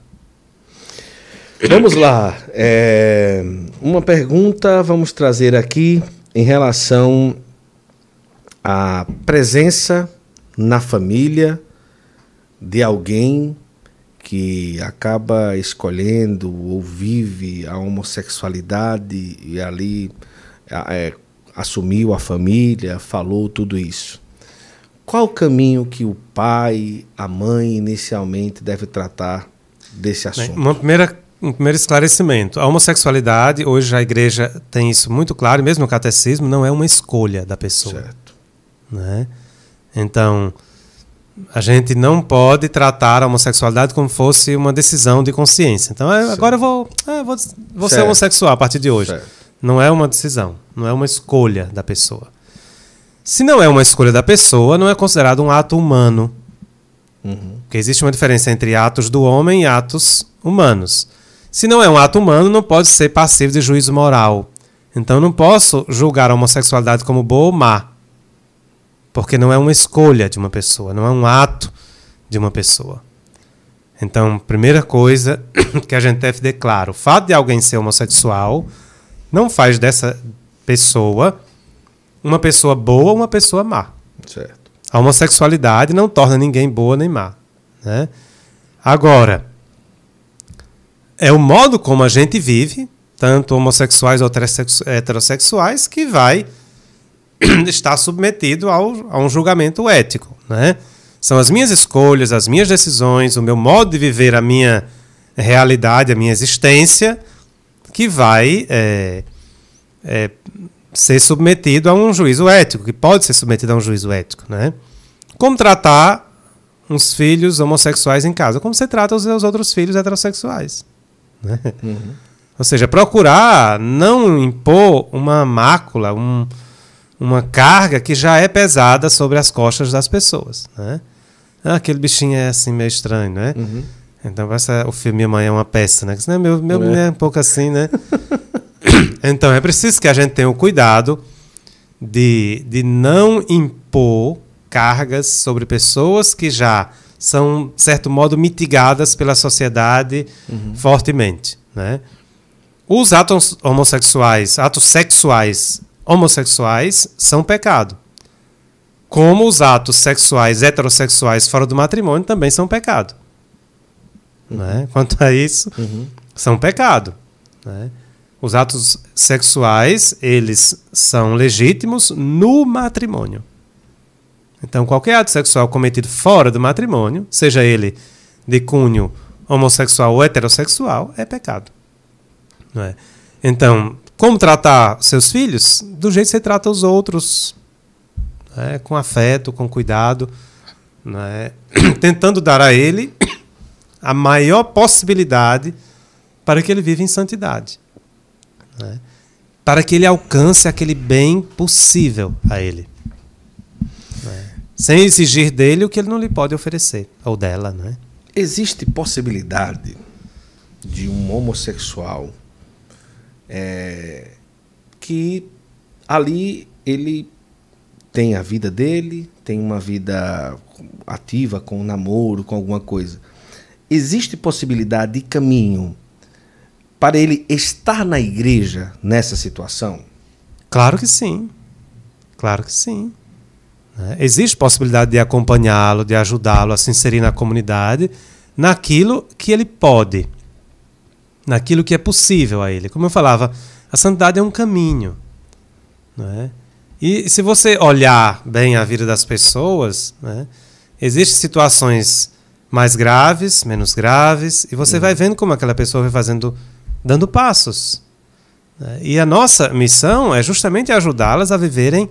Vamos lá. É, uma pergunta vamos trazer aqui em relação à presença na família de alguém que acaba escolhendo ou vive a homossexualidade e ali é, assumiu a família, falou tudo isso. Qual o caminho que o pai, a mãe, inicialmente deve tratar desse assunto? Uma primeira, um primeiro esclarecimento. A homossexualidade, hoje a igreja tem isso muito claro, mesmo no catecismo, não é uma escolha da pessoa. Certo. Né? Então, a gente não pode tratar a homossexualidade como fosse uma decisão de consciência. Então, é, agora eu vou, é, vou, vou ser homossexual a partir de hoje. Certo. Não é uma decisão, não é uma escolha da pessoa. Se não é uma escolha da pessoa, não é considerado um ato humano. Uhum. Porque existe uma diferença entre atos do homem e atos humanos. Se não é um ato humano, não pode ser passivo de juízo moral. Então não posso julgar a homossexualidade como boa ou má. Porque não é uma escolha de uma pessoa, não é um ato de uma pessoa. Então, primeira coisa que a gente deve ter claro: o fato de alguém ser homossexual não faz dessa pessoa uma pessoa boa ou uma pessoa má. Certo. A homossexualidade não torna ninguém boa nem má. Né? Agora, é o modo como a gente vive, tanto homossexuais ou heterossexuais, que vai estar submetido ao, a um julgamento ético. Né? São as minhas escolhas, as minhas decisões, o meu modo de viver a minha realidade, a minha existência, que vai é, é, ser submetido a um juízo ético, que pode ser submetido a um juízo ético. Né? Como tratar uns filhos homossexuais em casa? Como você trata os seus outros filhos heterossexuais? Né? Uhum. Ou seja, procurar não impor uma mácula, um, uma carga que já é pesada sobre as costas das pessoas. Né? Ah, aquele bichinho é assim meio estranho, né? Uhum. Então essa, o filme Minha Mãe é uma peça, né? Não, meu meu é. é um pouco assim, né? então é preciso que a gente tenha o cuidado de, de não impor cargas sobre pessoas que já são, de certo modo, mitigadas pela sociedade uhum. fortemente. Né? Os atos homossexuais, atos sexuais homossexuais, são pecado. Como os atos sexuais heterossexuais fora do matrimônio também são pecado. Uhum. Né? Quanto a isso, uhum. são pecado. Né? Os atos sexuais, eles são legítimos no matrimônio. Então, qualquer ato sexual cometido fora do matrimônio, seja ele de cunho homossexual ou heterossexual, é pecado. Não é? Então, como tratar seus filhos? Do jeito que você trata os outros, é? com afeto, com cuidado, é? tentando dar a ele a maior possibilidade para que ele viva em santidade. É? Para que ele alcance aquele bem possível a ele sem exigir dele o que ele não lhe pode oferecer, ou dela, né? Existe possibilidade de um homossexual é, que ali ele tem a vida dele, tem uma vida ativa com um namoro, com alguma coisa. Existe possibilidade de caminho para ele estar na igreja nessa situação? Claro que sim. Claro que sim. Né? Existe possibilidade de acompanhá-lo, de ajudá-lo a se inserir na comunidade, naquilo que ele pode, naquilo que é possível a ele. Como eu falava, a santidade é um caminho. Né? E se você olhar bem a vida das pessoas, né, existem situações mais graves, menos graves, e você uhum. vai vendo como aquela pessoa vai fazendo, dando passos. Né? E a nossa missão é justamente ajudá-las a viverem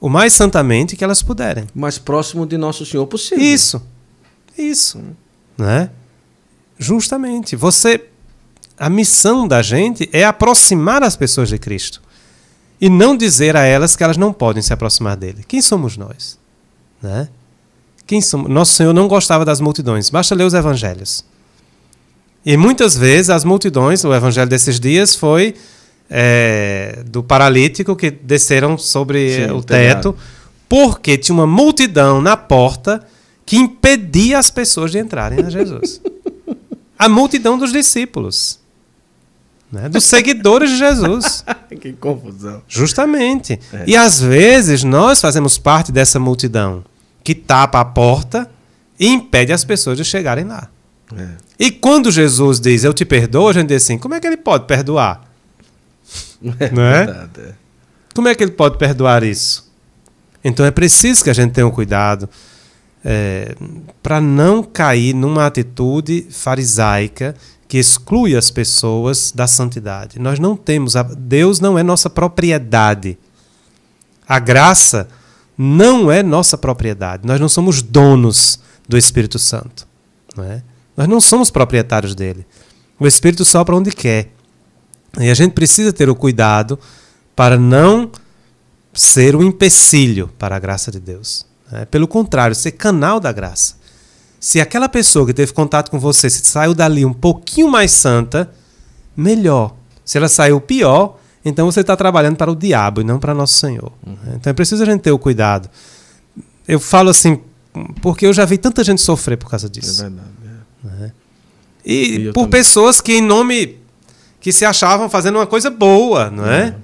o mais santamente que elas puderem. Mais próximo de Nosso Senhor possível. Isso. Isso. Né? Justamente. Você. A missão da gente é aproximar as pessoas de Cristo. E não dizer a elas que elas não podem se aproximar dele. Quem somos nós? Né? Quem somos? Nosso Senhor não gostava das multidões. Basta ler os evangelhos. E muitas vezes as multidões, o evangelho desses dias foi é, do paralítico que desceram sobre Sim, o teto, porque tinha uma multidão na porta que impedia as pessoas de entrarem a Jesus. a multidão dos discípulos. Né? Dos seguidores de Jesus. que confusão. Justamente. É. E às vezes nós fazemos parte dessa multidão que tapa a porta e impede as pessoas de chegarem lá. É. E quando Jesus diz eu te perdoo, a gente diz assim: como é que ele pode perdoar? É não é? Verdade. É. Como é que ele pode perdoar isso? Então é preciso que a gente tenha um cuidado é, para não cair numa atitude farisaica que exclui as pessoas da santidade. Nós não temos, a, Deus não é nossa propriedade. A graça não é nossa propriedade. Nós não somos donos do Espírito Santo. Não é? Nós não somos proprietários dele. O Espírito sopra onde quer. E a gente precisa ter o cuidado para não ser um empecilho para a graça de Deus. Né? Pelo contrário, ser canal da graça. Se aquela pessoa que teve contato com você se saiu dali um pouquinho mais santa, melhor. Se ela saiu pior, então você está trabalhando para o diabo e não para nosso Senhor. Uhum. Então é preciso a gente ter o cuidado. Eu falo assim, porque eu já vi tanta gente sofrer por causa disso. É verdade. É. Né? E, e por também. pessoas que, em nome. que se achavam fazendo uma coisa boa, não é? Uhum.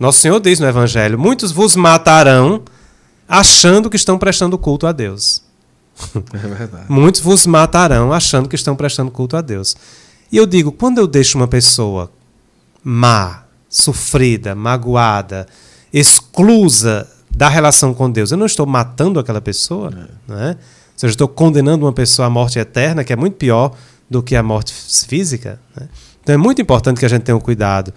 Nosso Senhor diz no Evangelho: muitos vos matarão achando que estão prestando culto a Deus. É verdade. muitos vos matarão achando que estão prestando culto a Deus. E eu digo: quando eu deixo uma pessoa má, sofrida, magoada, exclusa da relação com Deus. Eu não estou matando aquela pessoa, é. né? ou seja, estou condenando uma pessoa à morte eterna, que é muito pior do que a morte física. Né? Então é muito importante que a gente tenha um cuidado.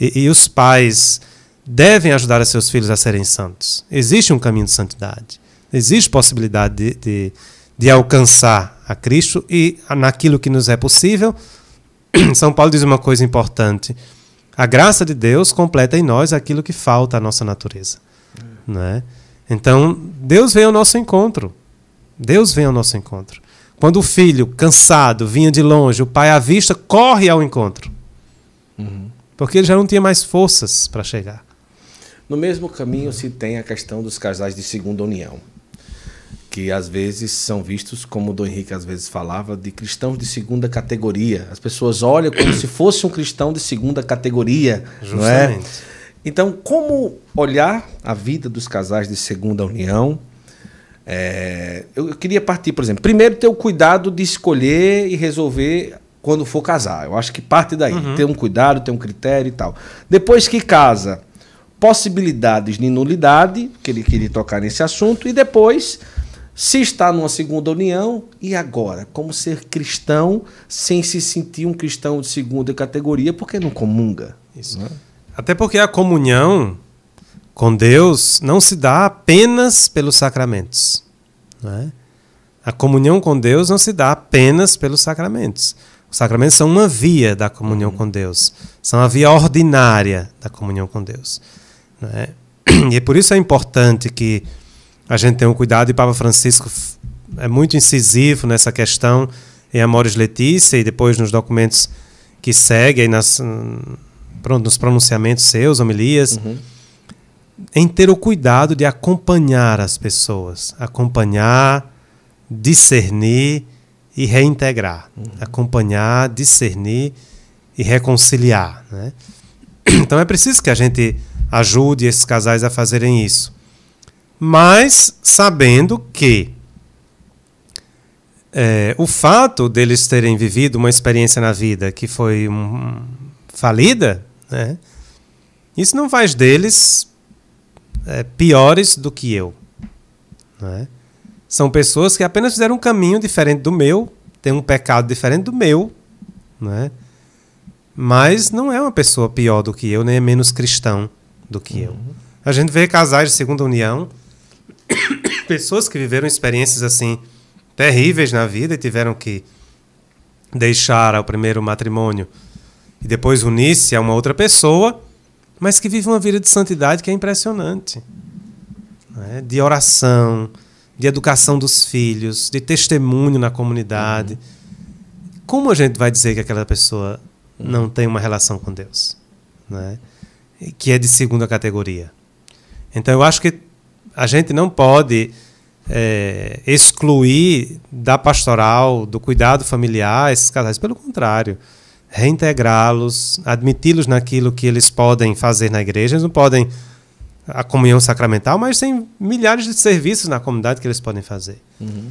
E, e os pais devem ajudar seus filhos a serem santos. Existe um caminho de santidade. Existe possibilidade de, de, de alcançar a Cristo e naquilo que nos é possível. São Paulo diz uma coisa importante. A graça de Deus completa em nós aquilo que falta à nossa natureza. Né? Então, Deus vem ao nosso encontro. Deus vem ao nosso encontro. Quando o filho, cansado, vinha de longe, o pai à vista, corre ao encontro. Uhum. Porque ele já não tinha mais forças para chegar. No mesmo caminho se tem a questão dos casais de segunda união, que às vezes são vistos, como o Dom Henrique às vezes falava, de cristãos de segunda categoria. As pessoas olham como se fosse um cristão de segunda categoria, Justamente. não é? Então, como olhar a vida dos casais de segunda união? É, eu, queria partir, por exemplo, primeiro ter o cuidado de escolher e resolver quando for casar. Eu acho que parte daí, uhum. ter um cuidado, ter um critério e tal. Depois que casa, possibilidades de nulidade, que ele queria tocar nesse assunto, e depois, se está numa segunda união, e agora? Como ser cristão sem se sentir um cristão de segunda categoria, porque não comunga? Isso. Até porque a comunhão com Deus não se dá apenas pelos sacramentos. É? A comunhão com Deus não se dá apenas pelos sacramentos. Os sacramentos são uma via da comunhão uhum. com Deus, são a via ordinária da comunhão com Deus. É? E é por isso é importante que a gente tenha um cuidado, e Papa Francisco é muito incisivo nessa questão em Amores Letícia e depois nos documentos que seguem, nas, nos pronunciamentos seus, homilias, uhum. em ter o cuidado de acompanhar as pessoas, acompanhar, discernir e reintegrar, uhum. acompanhar, discernir e reconciliar, né? Então é preciso que a gente ajude esses casais a fazerem isso, mas sabendo que é, o fato deles terem vivido uma experiência na vida que foi um, falida, né? Isso não faz deles é, piores do que eu. Né? São pessoas que apenas fizeram um caminho diferente do meu, têm um pecado diferente do meu, né? mas não é uma pessoa pior do que eu, nem é menos cristão do que uhum. eu. A gente vê casais de segunda união, pessoas que viveram experiências assim terríveis na vida e tiveram que deixar o primeiro matrimônio e depois unir-se a uma outra pessoa, mas que vive uma vida de santidade que é impressionante. É? De oração, de educação dos filhos, de testemunho na comunidade. Como a gente vai dizer que aquela pessoa não tem uma relação com Deus? Né? Que é de segunda categoria. Então eu acho que a gente não pode é, excluir da pastoral, do cuidado familiar, esses casais. Pelo contrário reintegrá-los, admiti-los naquilo que eles podem fazer na igreja. Eles não podem a comunhão sacramental, mas tem milhares de serviços na comunidade que eles podem fazer. Uhum.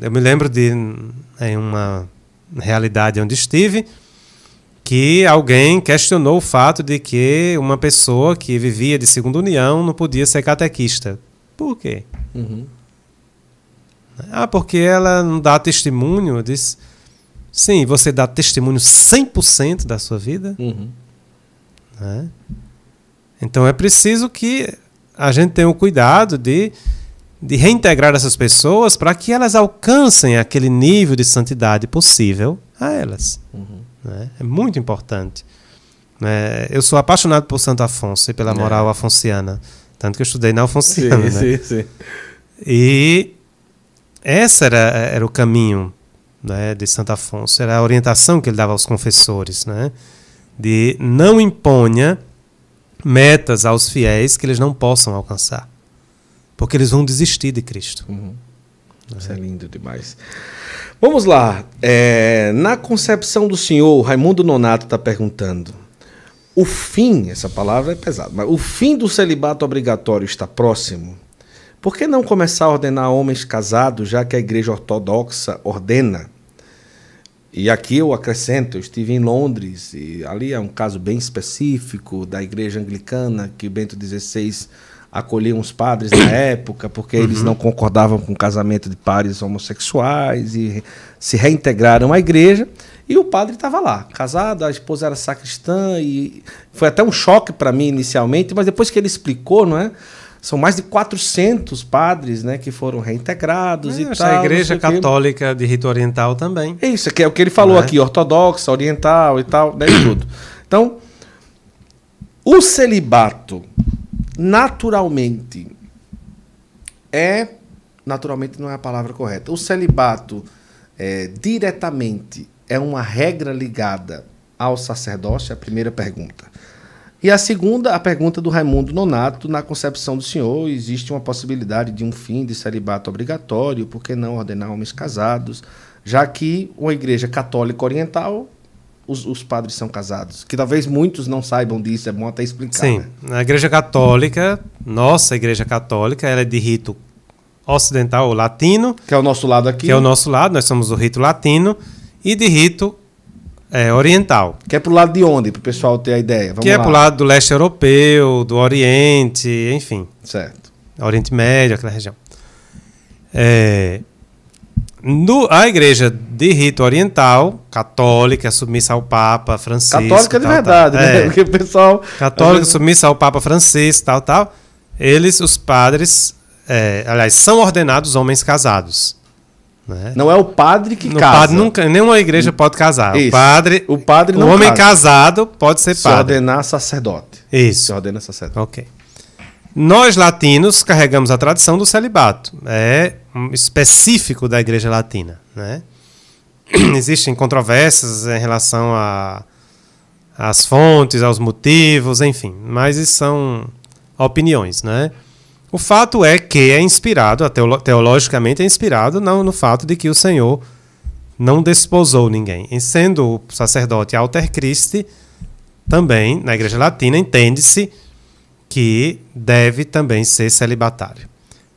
Eu me lembro de em uma realidade onde estive que alguém questionou o fato de que uma pessoa que vivia de segunda união não podia ser catequista. Por quê? Uhum. Ah, porque ela não dá testemunho. Eu disse, Sim, você dá testemunho 100% da sua vida. Uhum. Né? Então é preciso que a gente tenha o cuidado de, de reintegrar essas pessoas para que elas alcancem aquele nível de santidade possível a elas. Uhum. Né? É muito importante. Né? Eu sou apaixonado por Santo Afonso e pela é. moral é. afonciana. Tanto que eu estudei na Afonciana. Sim, né? sim, sim. E esse era, era o caminho né, de Santo Afonso, era a orientação que ele dava aos confessores, né, de não imponha metas aos fiéis que eles não possam alcançar. Porque eles vão desistir de Cristo. Uhum. Isso é lindo demais. Vamos lá. É, na concepção do senhor, Raimundo Nonato está perguntando. O fim, essa palavra é pesada, mas o fim do celibato obrigatório está próximo? Por que não começar a ordenar homens casados, já que a igreja ortodoxa ordena? E aqui eu acrescento, eu estive em Londres, e ali é um caso bem específico da igreja anglicana, que Bento XVI acolheu uns padres na época, porque uhum. eles não concordavam com o casamento de pares homossexuais, e se reintegraram à igreja. E o padre estava lá, casado, a esposa era sacristã e foi até um choque para mim inicialmente, mas depois que ele explicou, não é? São mais de 400 padres, né, que foram reintegrados é, e tal. A igreja católica de rito oriental também. É isso, que é o que ele falou é? aqui, ortodoxa, oriental e tal, né, tudo. Então, o celibato naturalmente é naturalmente não é a palavra correta. O celibato é, diretamente é uma regra ligada ao sacerdócio? É a primeira pergunta. E a segunda, a pergunta do Raimundo Nonato, na concepção do senhor, existe uma possibilidade de um fim de celibato obrigatório, por que não ordenar homens casados, já que uma igreja católica oriental, os, os padres são casados. Que talvez muitos não saibam disso, é bom até explicar. Sim, né? na igreja católica, nossa igreja católica, ela é de rito ocidental ou latino. Que é o nosso lado aqui. Que é o nosso lado, nós somos o rito latino e de rito é, oriental. Que é pro lado de onde, para o pessoal ter a ideia? Vamos que é lá. é pro lado do leste europeu, do Oriente, enfim. Certo. Oriente Médio, aquela região. É, no, a igreja de rito oriental, católica, submissa ao Papa Francisco. Católica de tal, verdade, tal. né? É, Porque o pessoal. Católica, vezes... submissa ao Papa Francisco, tal, tal. Eles, os padres, é, aliás, são ordenados homens casados. Né? Não é o padre que no casa. Padre nunca, nenhuma igreja pode casar. Isso. O padre, o padre não o homem casa. casado pode ser se padre. Se ordenar sacerdote. Isso. Se ordena sacerdote. Ok. Nós latinos carregamos a tradição do celibato. É específico da igreja latina, né? Existem controvérsias em relação às fontes, aos motivos, enfim, mas isso são opiniões, né? O fato é que é inspirado, teologicamente é inspirado no, no fato de que o Senhor não desposou ninguém. E sendo o sacerdote alter Christi, também, na igreja latina, entende-se que deve também ser celibatário.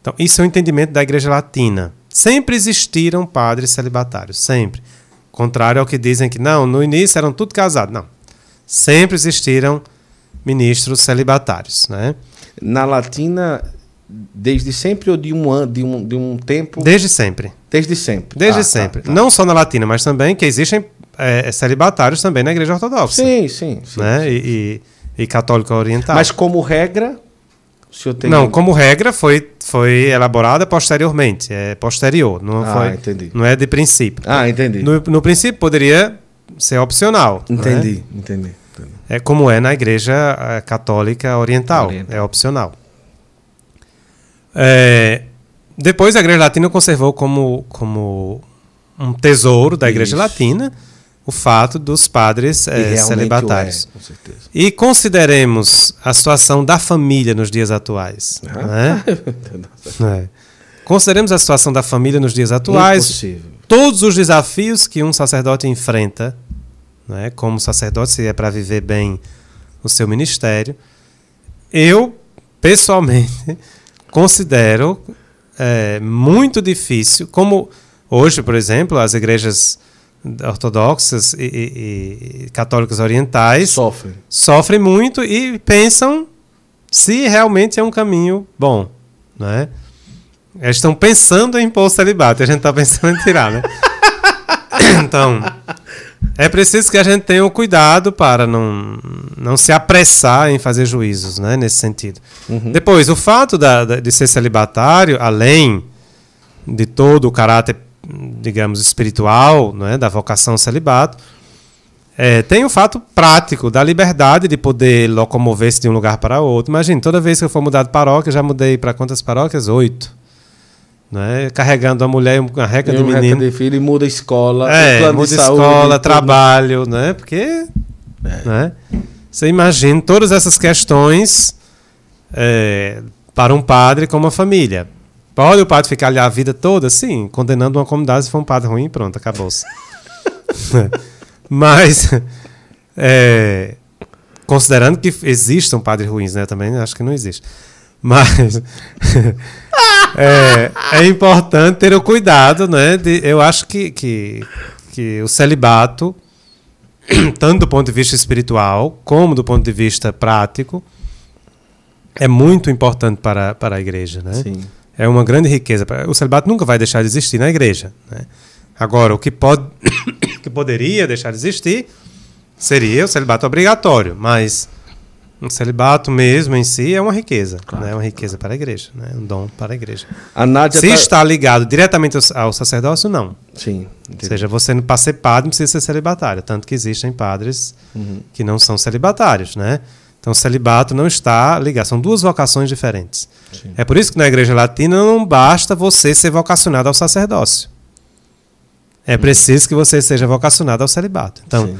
Então, isso é o entendimento da igreja latina. Sempre existiram padres celibatários, sempre. Contrário ao que dizem que não, no início eram tudo casados. Não. Sempre existiram ministros celibatários. Né? Na latina, Desde sempre ou de um ano, de um, de um tempo? Desde sempre. Desde sempre. Desde ah, tá, sempre. Tá, tá. Não só na latina, mas também que existem é, celibatários também na igreja ortodoxa. Sim, sim. sim, né? sim, e, e, e católica oriental. Mas como regra, o senhor tem. Não, como regra foi, foi elaborada posteriormente. É posterior. Não, ah, foi, entendi. não é de princípio. Ah, entendi. No, no princípio poderia ser opcional. Entendi, né? entendi, entendi. É como é na igreja eh, católica oriental. oriental. É opcional. É, depois a Igreja Latina conservou como, como um tesouro da Igreja Isso. Latina o fato dos padres é, celibatários. É, com certeza. E consideremos a situação da família nos dias atuais. Né? é. Consideremos a situação da família nos dias atuais. Todos os desafios que um sacerdote enfrenta, né, como sacerdote, se é para viver bem o seu ministério. Eu, pessoalmente, considero é, muito difícil, como hoje, por exemplo, as igrejas ortodoxas e, e, e católicas orientais sofrem. sofrem muito e pensam se realmente é um caminho bom, né? Eles estão pensando em impor o celibato, a gente está pensando em tirar, né? então, é preciso que a gente tenha o cuidado para não, não se apressar em fazer juízos, né, nesse sentido. Uhum. Depois, o fato da, da, de ser celibatário, além de todo o caráter, digamos, espiritual, né, da vocação celibato, é, tem o fato prático da liberdade de poder locomover-se de um lugar para outro. Imagina, toda vez que eu for mudar de paróquia, já mudei para quantas paróquias? Oito né? carregando a mulher uma reca de menino. de filho e muda a escola, é, muda de saúde, escola, trabalho, né? Porque, é. né? Você imagina todas essas questões é, para um padre como uma família. Pode o padre ficar ali a vida toda? Sim, condenando uma comunidade se for um padre ruim, pronto, acabou-se. Mas, é, considerando que existam padres ruins, né? Também acho que não existe. Mas é, é, importante ter o cuidado, né? De, eu acho que, que, que o celibato, tanto do ponto de vista espiritual como do ponto de vista prático, é muito importante para, para a igreja, né? Sim. É uma grande riqueza. O celibato nunca vai deixar de existir na igreja. Né? Agora, o que, pode, que poderia deixar de existir seria o celibato obrigatório, mas um celibato mesmo em si é uma riqueza, claro. né? É uma riqueza para a igreja, né? Um dom para a igreja. A Nádia Se tá... está ligado diretamente ao sacerdócio, não. Sim. Entendi. Ou seja, você para ser padre não precisa ser celibatário, tanto que existem padres uhum. que não são celibatários, né? Então, o celibato não está ligado, são duas vocações diferentes. Sim. É por isso que na igreja latina não basta você ser vocacionado ao sacerdócio. É uhum. preciso que você seja vocacionado ao celibato. Então, Sim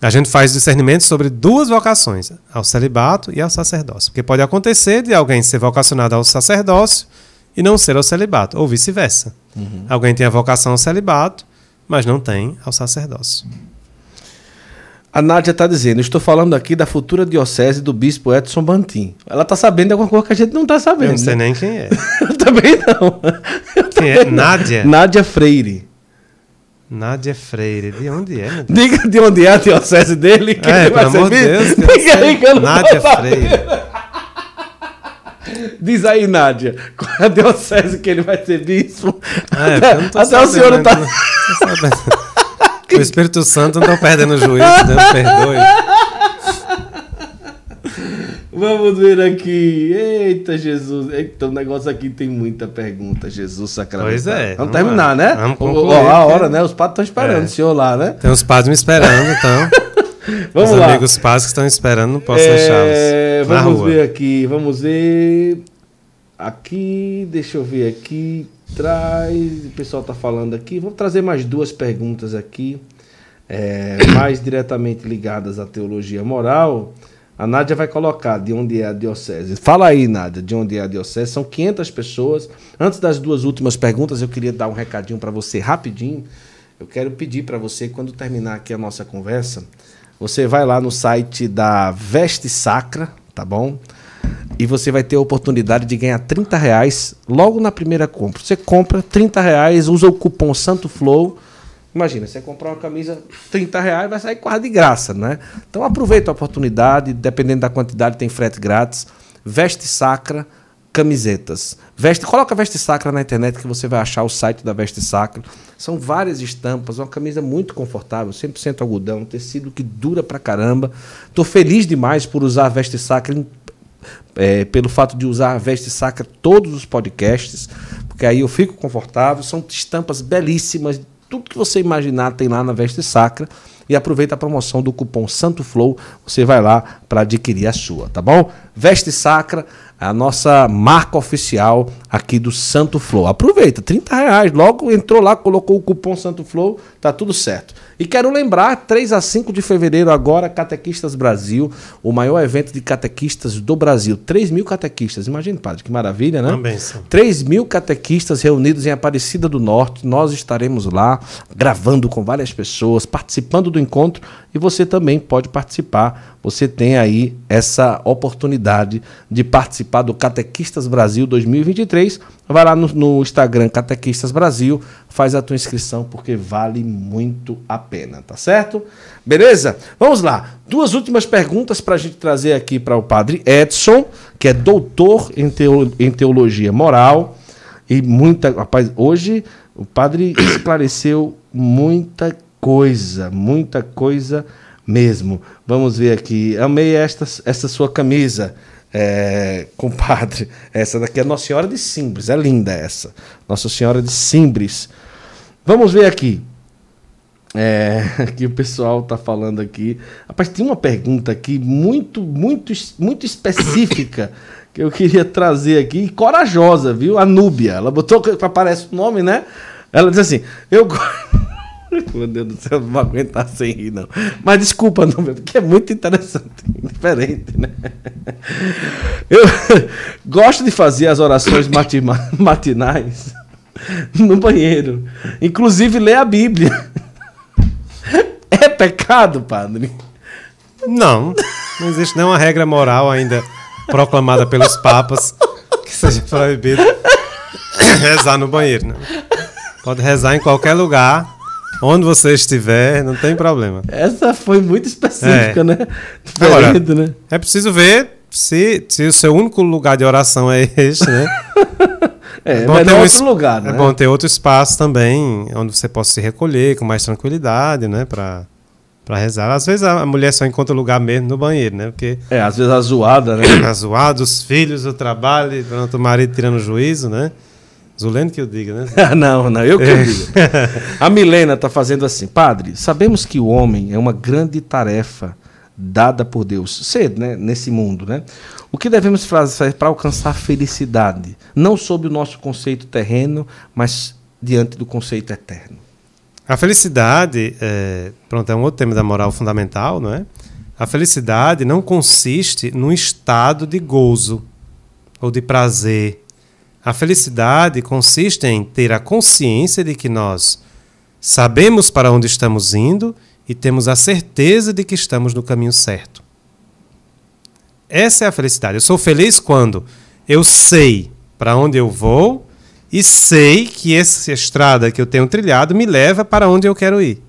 a gente faz discernimento sobre duas vocações, ao celibato e ao sacerdócio. Porque pode acontecer de alguém ser vocacionado ao sacerdócio e não ser ao celibato, ou vice-versa. Uhum. Alguém tem a vocação ao celibato, mas não tem ao sacerdócio. A Nádia está dizendo, estou falando aqui da futura diocese do bispo Edson Bantim. Ela está sabendo de alguma coisa que a gente não está sabendo. Eu não sei né? nem quem é. Eu também não. Eu quem é? Nádia? Nádia Freire. Nádia Freire, de onde é? Diga de onde é a diocese dele. Que é, pelo amor de Deus. Diga aí que eu não Nádia Freire. Diz aí, Nádia, qual é a diocese que ele vai ser bispo? É, até, não até o senhor não tá. O Espírito Santo não perdendo o juízo, Deus perdoe. Vamos ver aqui. Eita, Jesus. Eita, o negócio aqui tem muita pergunta. Jesus sacramental. Pois é. Vamos, vamos terminar, né? Vamos concluir. Ó, a hora, né? Os padres estão esperando é. o senhor lá, né? Tem os padres me esperando, então. vamos Os lá. amigos padres que estão esperando, não posso é... deixá-los. Vamos ver aqui. Vamos ver. Aqui, deixa eu ver aqui. Traz. O pessoal está falando aqui. Vamos trazer mais duas perguntas aqui. É, mais diretamente ligadas à teologia moral. A Nádia vai colocar de onde é a diocese. Fala aí, Nádia, de onde é a diocese. São 500 pessoas. Antes das duas últimas perguntas, eu queria dar um recadinho para você rapidinho. Eu quero pedir para você, quando terminar aqui a nossa conversa, você vai lá no site da Veste Sacra, tá bom? E você vai ter a oportunidade de ganhar 30 reais logo na primeira compra. Você compra 30 reais, usa o cupom Santo Flow Imagina, você comprar uma camisa 30 reais vai sair quase de graça, né? Então aproveita a oportunidade, dependendo da quantidade, tem frete grátis. Veste Sacra, camisetas. Veste, coloca Veste Sacra na internet que você vai achar o site da Veste Sacra. São várias estampas, uma camisa muito confortável, 100% algodão, tecido que dura pra caramba. Tô feliz demais por usar a Veste Sacra, é, pelo fato de usar a Veste Sacra todos os podcasts, porque aí eu fico confortável. São estampas belíssimas, tudo que você imaginar tem lá na Veste Sacra. E aproveita a promoção do cupom Santo Flow. Você vai lá para adquirir a sua, tá bom? Veste Sacra, a nossa marca oficial aqui do Santo Flow. Aproveita, 30 reais. Logo entrou lá, colocou o cupom Santo Flow, tá tudo certo. E quero lembrar, 3 a 5 de fevereiro agora, Catequistas Brasil, o maior evento de catequistas do Brasil. 3 mil catequistas, imagina, padre, que maravilha, né? Também sim. 3 mil catequistas reunidos em Aparecida do Norte. Nós estaremos lá, gravando com várias pessoas, participando do encontro e você também pode participar. Você tem aí essa oportunidade de participar do Catequistas Brasil 2023 Vai lá no, no, Instagram Catequistas Brasil, faz a tua inscrição porque vale muito a pena, tá certo? Beleza? Vamos lá. Duas últimas perguntas para a gente trazer aqui para o Padre Edson, que é doutor em, teo, em teologia moral e muita. Rapaz, hoje o Padre esclareceu muita coisa, muita coisa mesmo. Vamos ver aqui. Amei esta, esta sua camisa é, compadre, essa daqui é Nossa Senhora de Simbres, é linda essa. Nossa Senhora de Simbres. Vamos ver aqui. É, aqui o pessoal está falando aqui. Rapaz, tem uma pergunta aqui muito, muito, muito específica que eu queria trazer aqui, e corajosa, viu? A Núbia. Ela botou que aparece o nome, né? Ela diz assim: Eu Meu Deus do céu, não vou aguentar sem rir, não. Mas desculpa, não, porque é muito interessante, diferente, né? Eu gosto de fazer as orações matinais no banheiro. Inclusive ler a Bíblia. É pecado, padre? Não. Não existe nenhuma regra moral ainda proclamada pelos papas que seja proibido rezar no banheiro. Né? Pode rezar em qualquer lugar Onde você estiver, não tem problema. Essa foi muito específica, É. né? Agora, Diferente, né? É preciso ver se, se o seu único lugar de oração é esse, né? É, bom mas ter não um outro lugar, né? É bom ter outro espaço também, onde você possa se recolher com mais tranquilidade, né? Pra, pra rezar. Às vezes a mulher só encontra lugar mesmo no banheiro, né? Porque É, às vezes a zoada, né? a zoada, os filhos, o trabalho, pronto, o marido tirando juízo, né? Zulendo que eu diga, né? Ah, não, não, eu que eu digo. A Milena está fazendo assim, padre, sabemos que o homem é uma grande tarefa dada por Deus, cedo, né, nesse mundo, né? O que devemos fazer para alcançar felicidade, não sob o nosso conceito terreno, mas diante do conceito eterno? A felicidade, é, pronto, é um outro tema da moral fundamental, não é? A felicidade não consiste num estado de gozo ou de prazer. A felicidade consiste em ter a consciência de que nós sabemos para onde estamos indo e temos a certeza de que estamos no caminho certo. Essa é a felicidade. Eu sou feliz quando eu sei para onde eu vou e sei que essa estrada que eu tenho trilhado me leva para onde eu quero ir.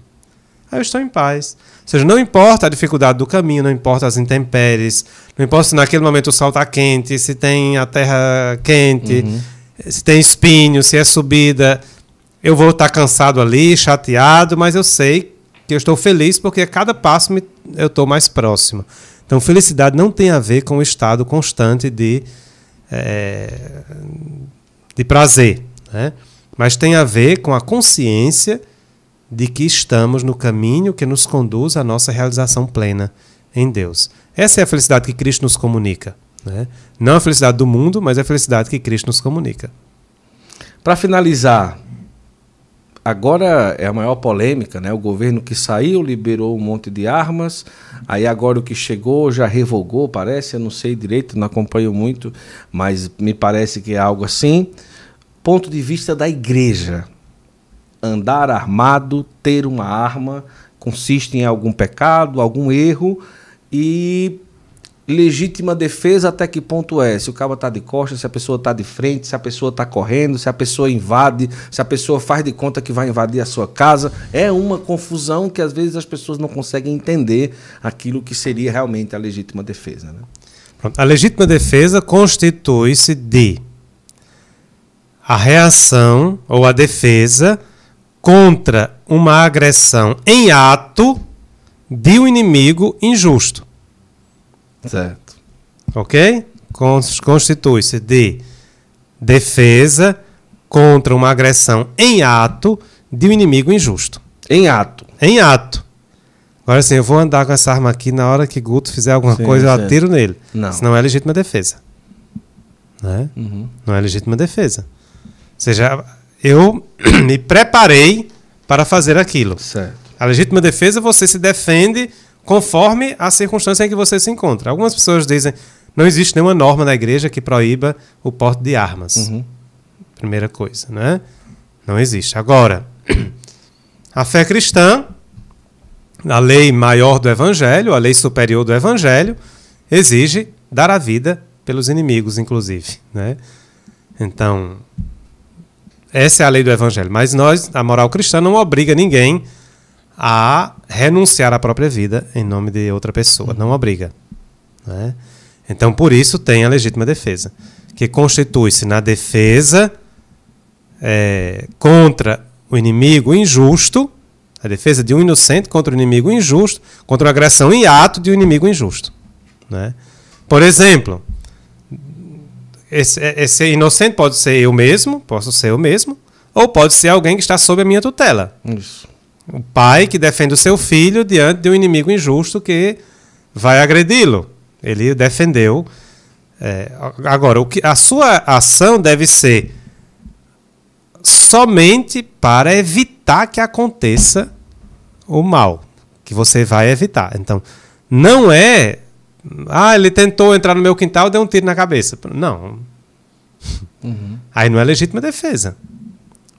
Aí eu estou em paz. Ou seja, não importa a dificuldade do caminho, não importa as intempéries, não importa se naquele momento o sol está quente, se tem a terra quente, se tem espinho, se é subida. Eu vou estar cansado ali, chateado, mas eu sei que eu estou feliz porque a cada passo me- eu estou mais próximo. Então, felicidade não tem a ver com o estado constante de, eh, de prazer, né? mas tem a ver com a consciência de que estamos no caminho que nos conduz à nossa realização plena em Deus. Essa é a felicidade que Cristo nos comunica. Né? Não a felicidade do mundo, mas a felicidade que Cristo nos comunica. Para finalizar, agora é a maior polêmica, né? O governo que saiu liberou um monte de armas, aí agora o que chegou já revogou, parece, eu não sei direito, não acompanho muito, mas me parece que é algo assim. Ponto de vista da igreja, andar armado, ter uma arma, consiste em algum pecado, algum erro e legítima defesa até que ponto é? Se o cabo está de costas, se a pessoa está de frente, se a pessoa está correndo, se a pessoa invade, se a pessoa faz de conta que vai invadir a sua casa. É uma confusão que às vezes as pessoas não conseguem entender aquilo que seria realmente a legítima defesa. Né? A legítima defesa constitui-se de a reação ou a defesa contra uma agressão em ato de um inimigo injusto. Certo. Ok? Cons- Constitui-se de defesa contra uma agressão em ato de um inimigo injusto. Em ato. Em ato. Agora sim, eu vou andar com essa arma aqui na hora que Guto fizer alguma Sim, coisa, eu certo. atiro nele. Não. Senão é legítima defesa. Né? Uhum. Não é legítima defesa. Ou seja, eu me preparei para fazer aquilo. Certo. A legítima defesa você se defende conforme a circunstância em que você se encontra. Algumas pessoas dizem não existe nenhuma norma na igreja que proíba o porte de armas. Uhum. Primeira coisa, né? Não existe. Agora, a fé cristã, a lei maior do evangelho, a lei superior do evangelho, exige dar a vida pelos inimigos, inclusive, né? Então, essa é a lei do evangelho. Mas nós, a moral cristã, não obriga ninguém a renunciar à própria vida em nome de outra pessoa. Não obriga. né? Então, por isso, tem a legítima defesa, que constitui-se na defesa é, contra o inimigo injusto, a defesa de um inocente contra o inimigo injusto, contra a agressão em ato de um inimigo injusto. né? Por exemplo, esse, esse inocente pode ser eu mesmo, posso ser eu mesmo, ou pode ser alguém que está sob a minha tutela. Isso. O pai que defende o seu filho diante de um inimigo injusto que vai agredi-lo. Ele defendeu. É, agora, o que, a sua ação deve ser somente para evitar que aconteça o mal, que você vai evitar. Então, não é. Ah, ele tentou entrar no meu quintal e deu um tiro na cabeça. Não. Uhum. Aí não é legítima defesa.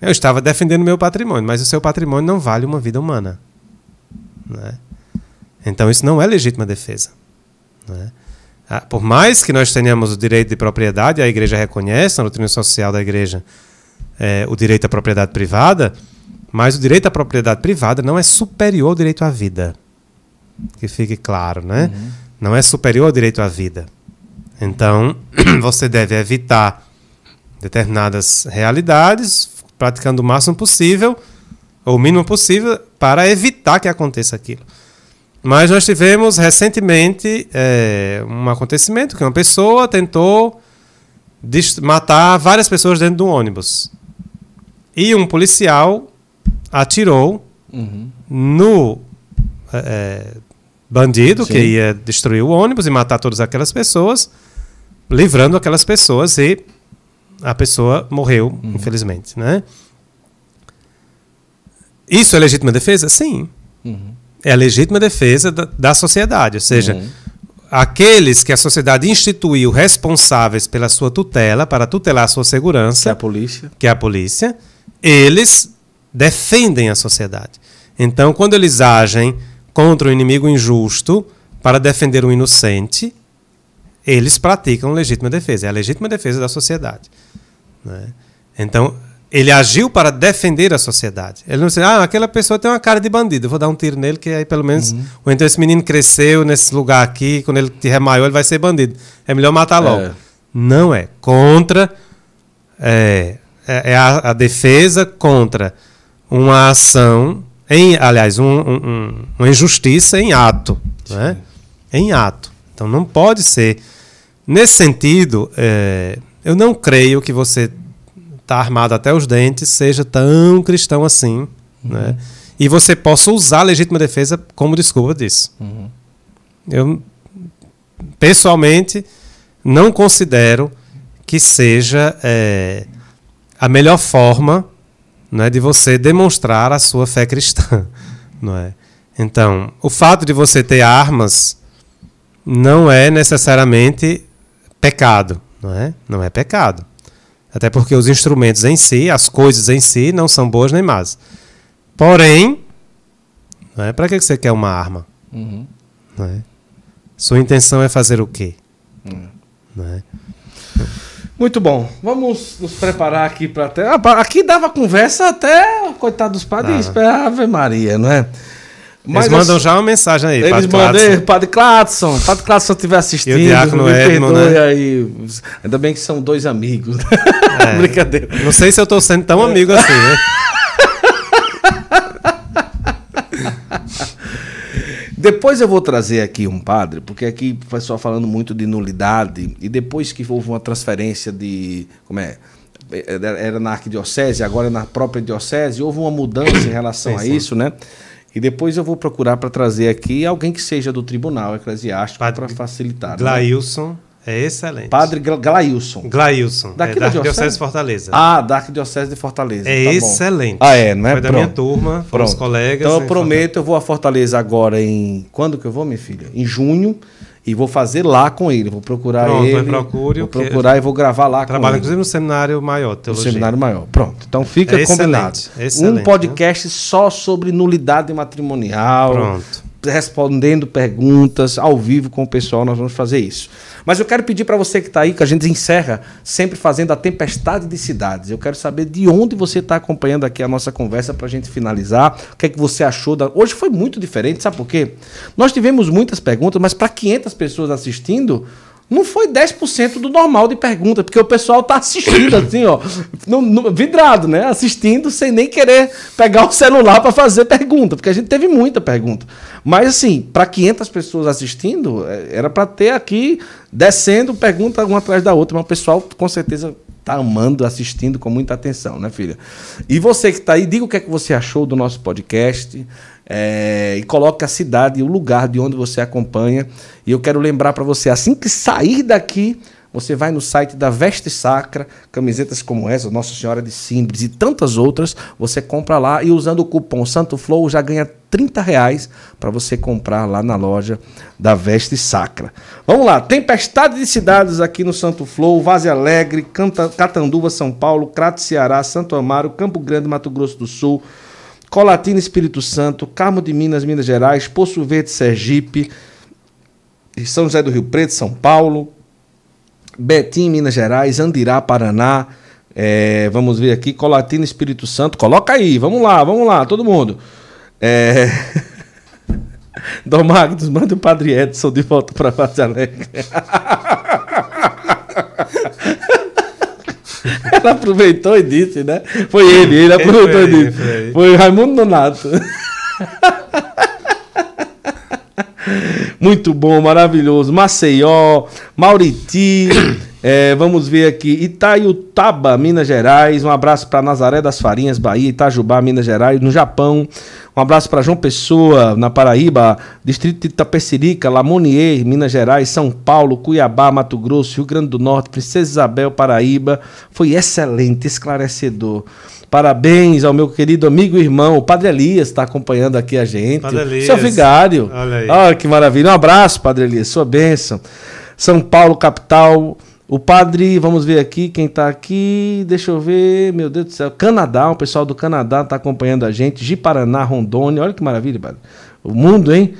Eu estava defendendo meu patrimônio, mas o seu patrimônio não vale uma vida humana. Né? Então isso não é legítima defesa. Né? Ah, por mais que nós tenhamos o direito de propriedade, a igreja reconhece, na doutrina social da igreja, é, o direito à propriedade privada, mas o direito à propriedade privada não é superior ao direito à vida. Que fique claro, né? Uhum. Não é superior ao direito à vida. Então, você deve evitar determinadas realidades, praticando o máximo possível, ou o mínimo possível, para evitar que aconteça aquilo. Mas nós tivemos recentemente é, um acontecimento que uma pessoa tentou matar várias pessoas dentro de um ônibus. E um policial atirou uhum. no é, bandido Sim. que ia destruir o ônibus e matar todas aquelas pessoas, livrando aquelas pessoas e a pessoa morreu, uhum. infelizmente, né? Isso é legítima defesa? Sim. Uhum. É a legítima defesa da, da sociedade, ou seja, uhum. aqueles que a sociedade instituiu responsáveis pela sua tutela, para tutelar a sua segurança, que é a polícia, que é a polícia, eles defendem a sociedade. Então, quando eles agem contra o inimigo injusto para defender o inocente, eles praticam legítima defesa. É a legítima defesa da sociedade. Né? Então, ele agiu para defender a sociedade. Ele não disse, ah, aquela pessoa tem uma cara de bandido, eu vou dar um tiro nele, que aí pelo menos, uhum. ou então esse menino cresceu nesse lugar aqui, quando ele tiver maior, ele vai ser bandido. É melhor matar logo. É. Não é. Contra. É, é, é a, a, defesa contra uma ação, em, aliás, um, um, uma injustiça em ato. Né? Em ato. Então não pode ser. Nesse sentido, é, eu não creio que você tá armado até os dentes seja tão cristão assim, uhum. né? E você possa usar a legítima defesa como desculpa disso. Uhum. Eu pessoalmente não considero que seja é, a melhor forma né, de você demonstrar a sua fé cristã, não é? Então, o fato de você ter armas não é necessariamente pecado, não é? Não é pecado. Até porque os instrumentos em si, as coisas em si, não são boas nem más. Porém, não é? para que você quer uma arma? Uhum. Não é? Sua intenção é fazer o quê? Uhum. Não é? Muito bom. Vamos nos preparar aqui para até. Ah, aqui dava conversa até, coitado dos padres, Ave Maria, não é? Mas eles mandam já uma mensagem aí, Eles mandam, Padre Clatson, Padre Clatson estiver assistindo, e o Diácono me Edmo, né? aí. Ainda bem que são dois amigos. É, Brincadeira. Não sei se eu estou sendo tão amigo assim, né? Depois eu vou trazer aqui um padre, porque aqui o pessoal falando muito de nulidade, e depois que houve uma transferência de. Como é? Era na arquidiocese, agora é na própria diocese, houve uma mudança em relação a isso, né? E depois eu vou procurar para trazer aqui alguém que seja do tribunal eclesiástico para facilitar. Né? Glailson né? É excelente. Padre Glailson. Glailson. Daqui é da, da Arquidiocese de Fortaleza. Ah, da Arquidiocese de Fortaleza. É tá excelente. Bom. Ah, é, não é? Foi da minha turma, foram os colegas. Então eu prometo, eu vou a Fortaleza agora em... Quando que eu vou, minha filha? Em junho. E vou fazer lá com ele. Vou procurar Pronto, ele. Procure vou procurar e vou gravar lá Trabalha, inclusive, no seminário maior, teologia. No seminário maior. Pronto. Então fica é combinado. Excelente, excelente, um podcast né? só sobre nulidade matrimonial. Pronto respondendo perguntas ao vivo com o pessoal, nós vamos fazer isso. Mas eu quero pedir para você que está aí, que a gente encerra sempre fazendo a tempestade de cidades. Eu quero saber de onde você está acompanhando aqui a nossa conversa para a gente finalizar. O que é que você achou? Da... Hoje foi muito diferente, sabe por quê? Nós tivemos muitas perguntas, mas para 500 pessoas assistindo, não foi 10% do normal de pergunta, porque o pessoal tá assistindo assim, ó, no, no, vidrado, né? Assistindo sem nem querer pegar o celular para fazer pergunta, porque a gente teve muita pergunta. Mas assim, para 500 pessoas assistindo, é, era para ter aqui descendo pergunta uma atrás da outra, mas o pessoal com certeza tá amando, assistindo com muita atenção, né, filha? E você que está aí, diga o que é que você achou do nosso podcast é, e coloque a cidade e o lugar de onde você acompanha. E eu quero lembrar para você, assim que sair daqui, você vai no site da Veste Sacra, camisetas como essa, Nossa Senhora de Simbres e tantas outras, você compra lá e usando o cupom Santo Flow já ganha 30 reais para você comprar lá na loja da Veste Sacra. Vamos lá, tempestade de cidades aqui no Santo Flow, Vaze Alegre, Canta, Catanduva, São Paulo, Crato, Ceará, Santo Amaro, Campo Grande, Mato Grosso do Sul, Colatina, Espírito Santo, Carmo de Minas, Minas Gerais, Poço Verde, Sergipe, São José do Rio Preto, São Paulo, Betim, Minas Gerais, Andirá, Paraná. É, vamos ver aqui, Colatina, Espírito Santo. Coloca aí, vamos lá, vamos lá, todo mundo. É... Dom Magnus, manda o Padre Edson de volta para Vaz Alegre. Ela aproveitou e disse, né? Foi ele, ele aproveitou e disse. Foi, foi Raimundo Nonato. Muito bom, maravilhoso. Maceió, Mauriti, é, vamos ver aqui, Itaiutaba, Minas Gerais. Um abraço para Nazaré das Farinhas, Bahia, Itajubá, Minas Gerais. No Japão, um abraço para João Pessoa, na Paraíba, Distrito de Itapecerica, Lamonier, Minas Gerais, São Paulo, Cuiabá, Mato Grosso, Rio Grande do Norte, Princesa Isabel, Paraíba. Foi excelente, esclarecedor. Parabéns ao meu querido amigo e irmão, o Padre Elias, está acompanhando aqui a gente. Padre Elias. Seu vigário. Olha aí. Olha que maravilha. Um abraço, Padre Elias, sua bênção. São Paulo, capital. O padre, vamos ver aqui quem está aqui. Deixa eu ver, meu Deus do céu. Canadá, o pessoal do Canadá está acompanhando a gente. De Paraná, Rondônia. Olha que maravilha, padre. O mundo, hein?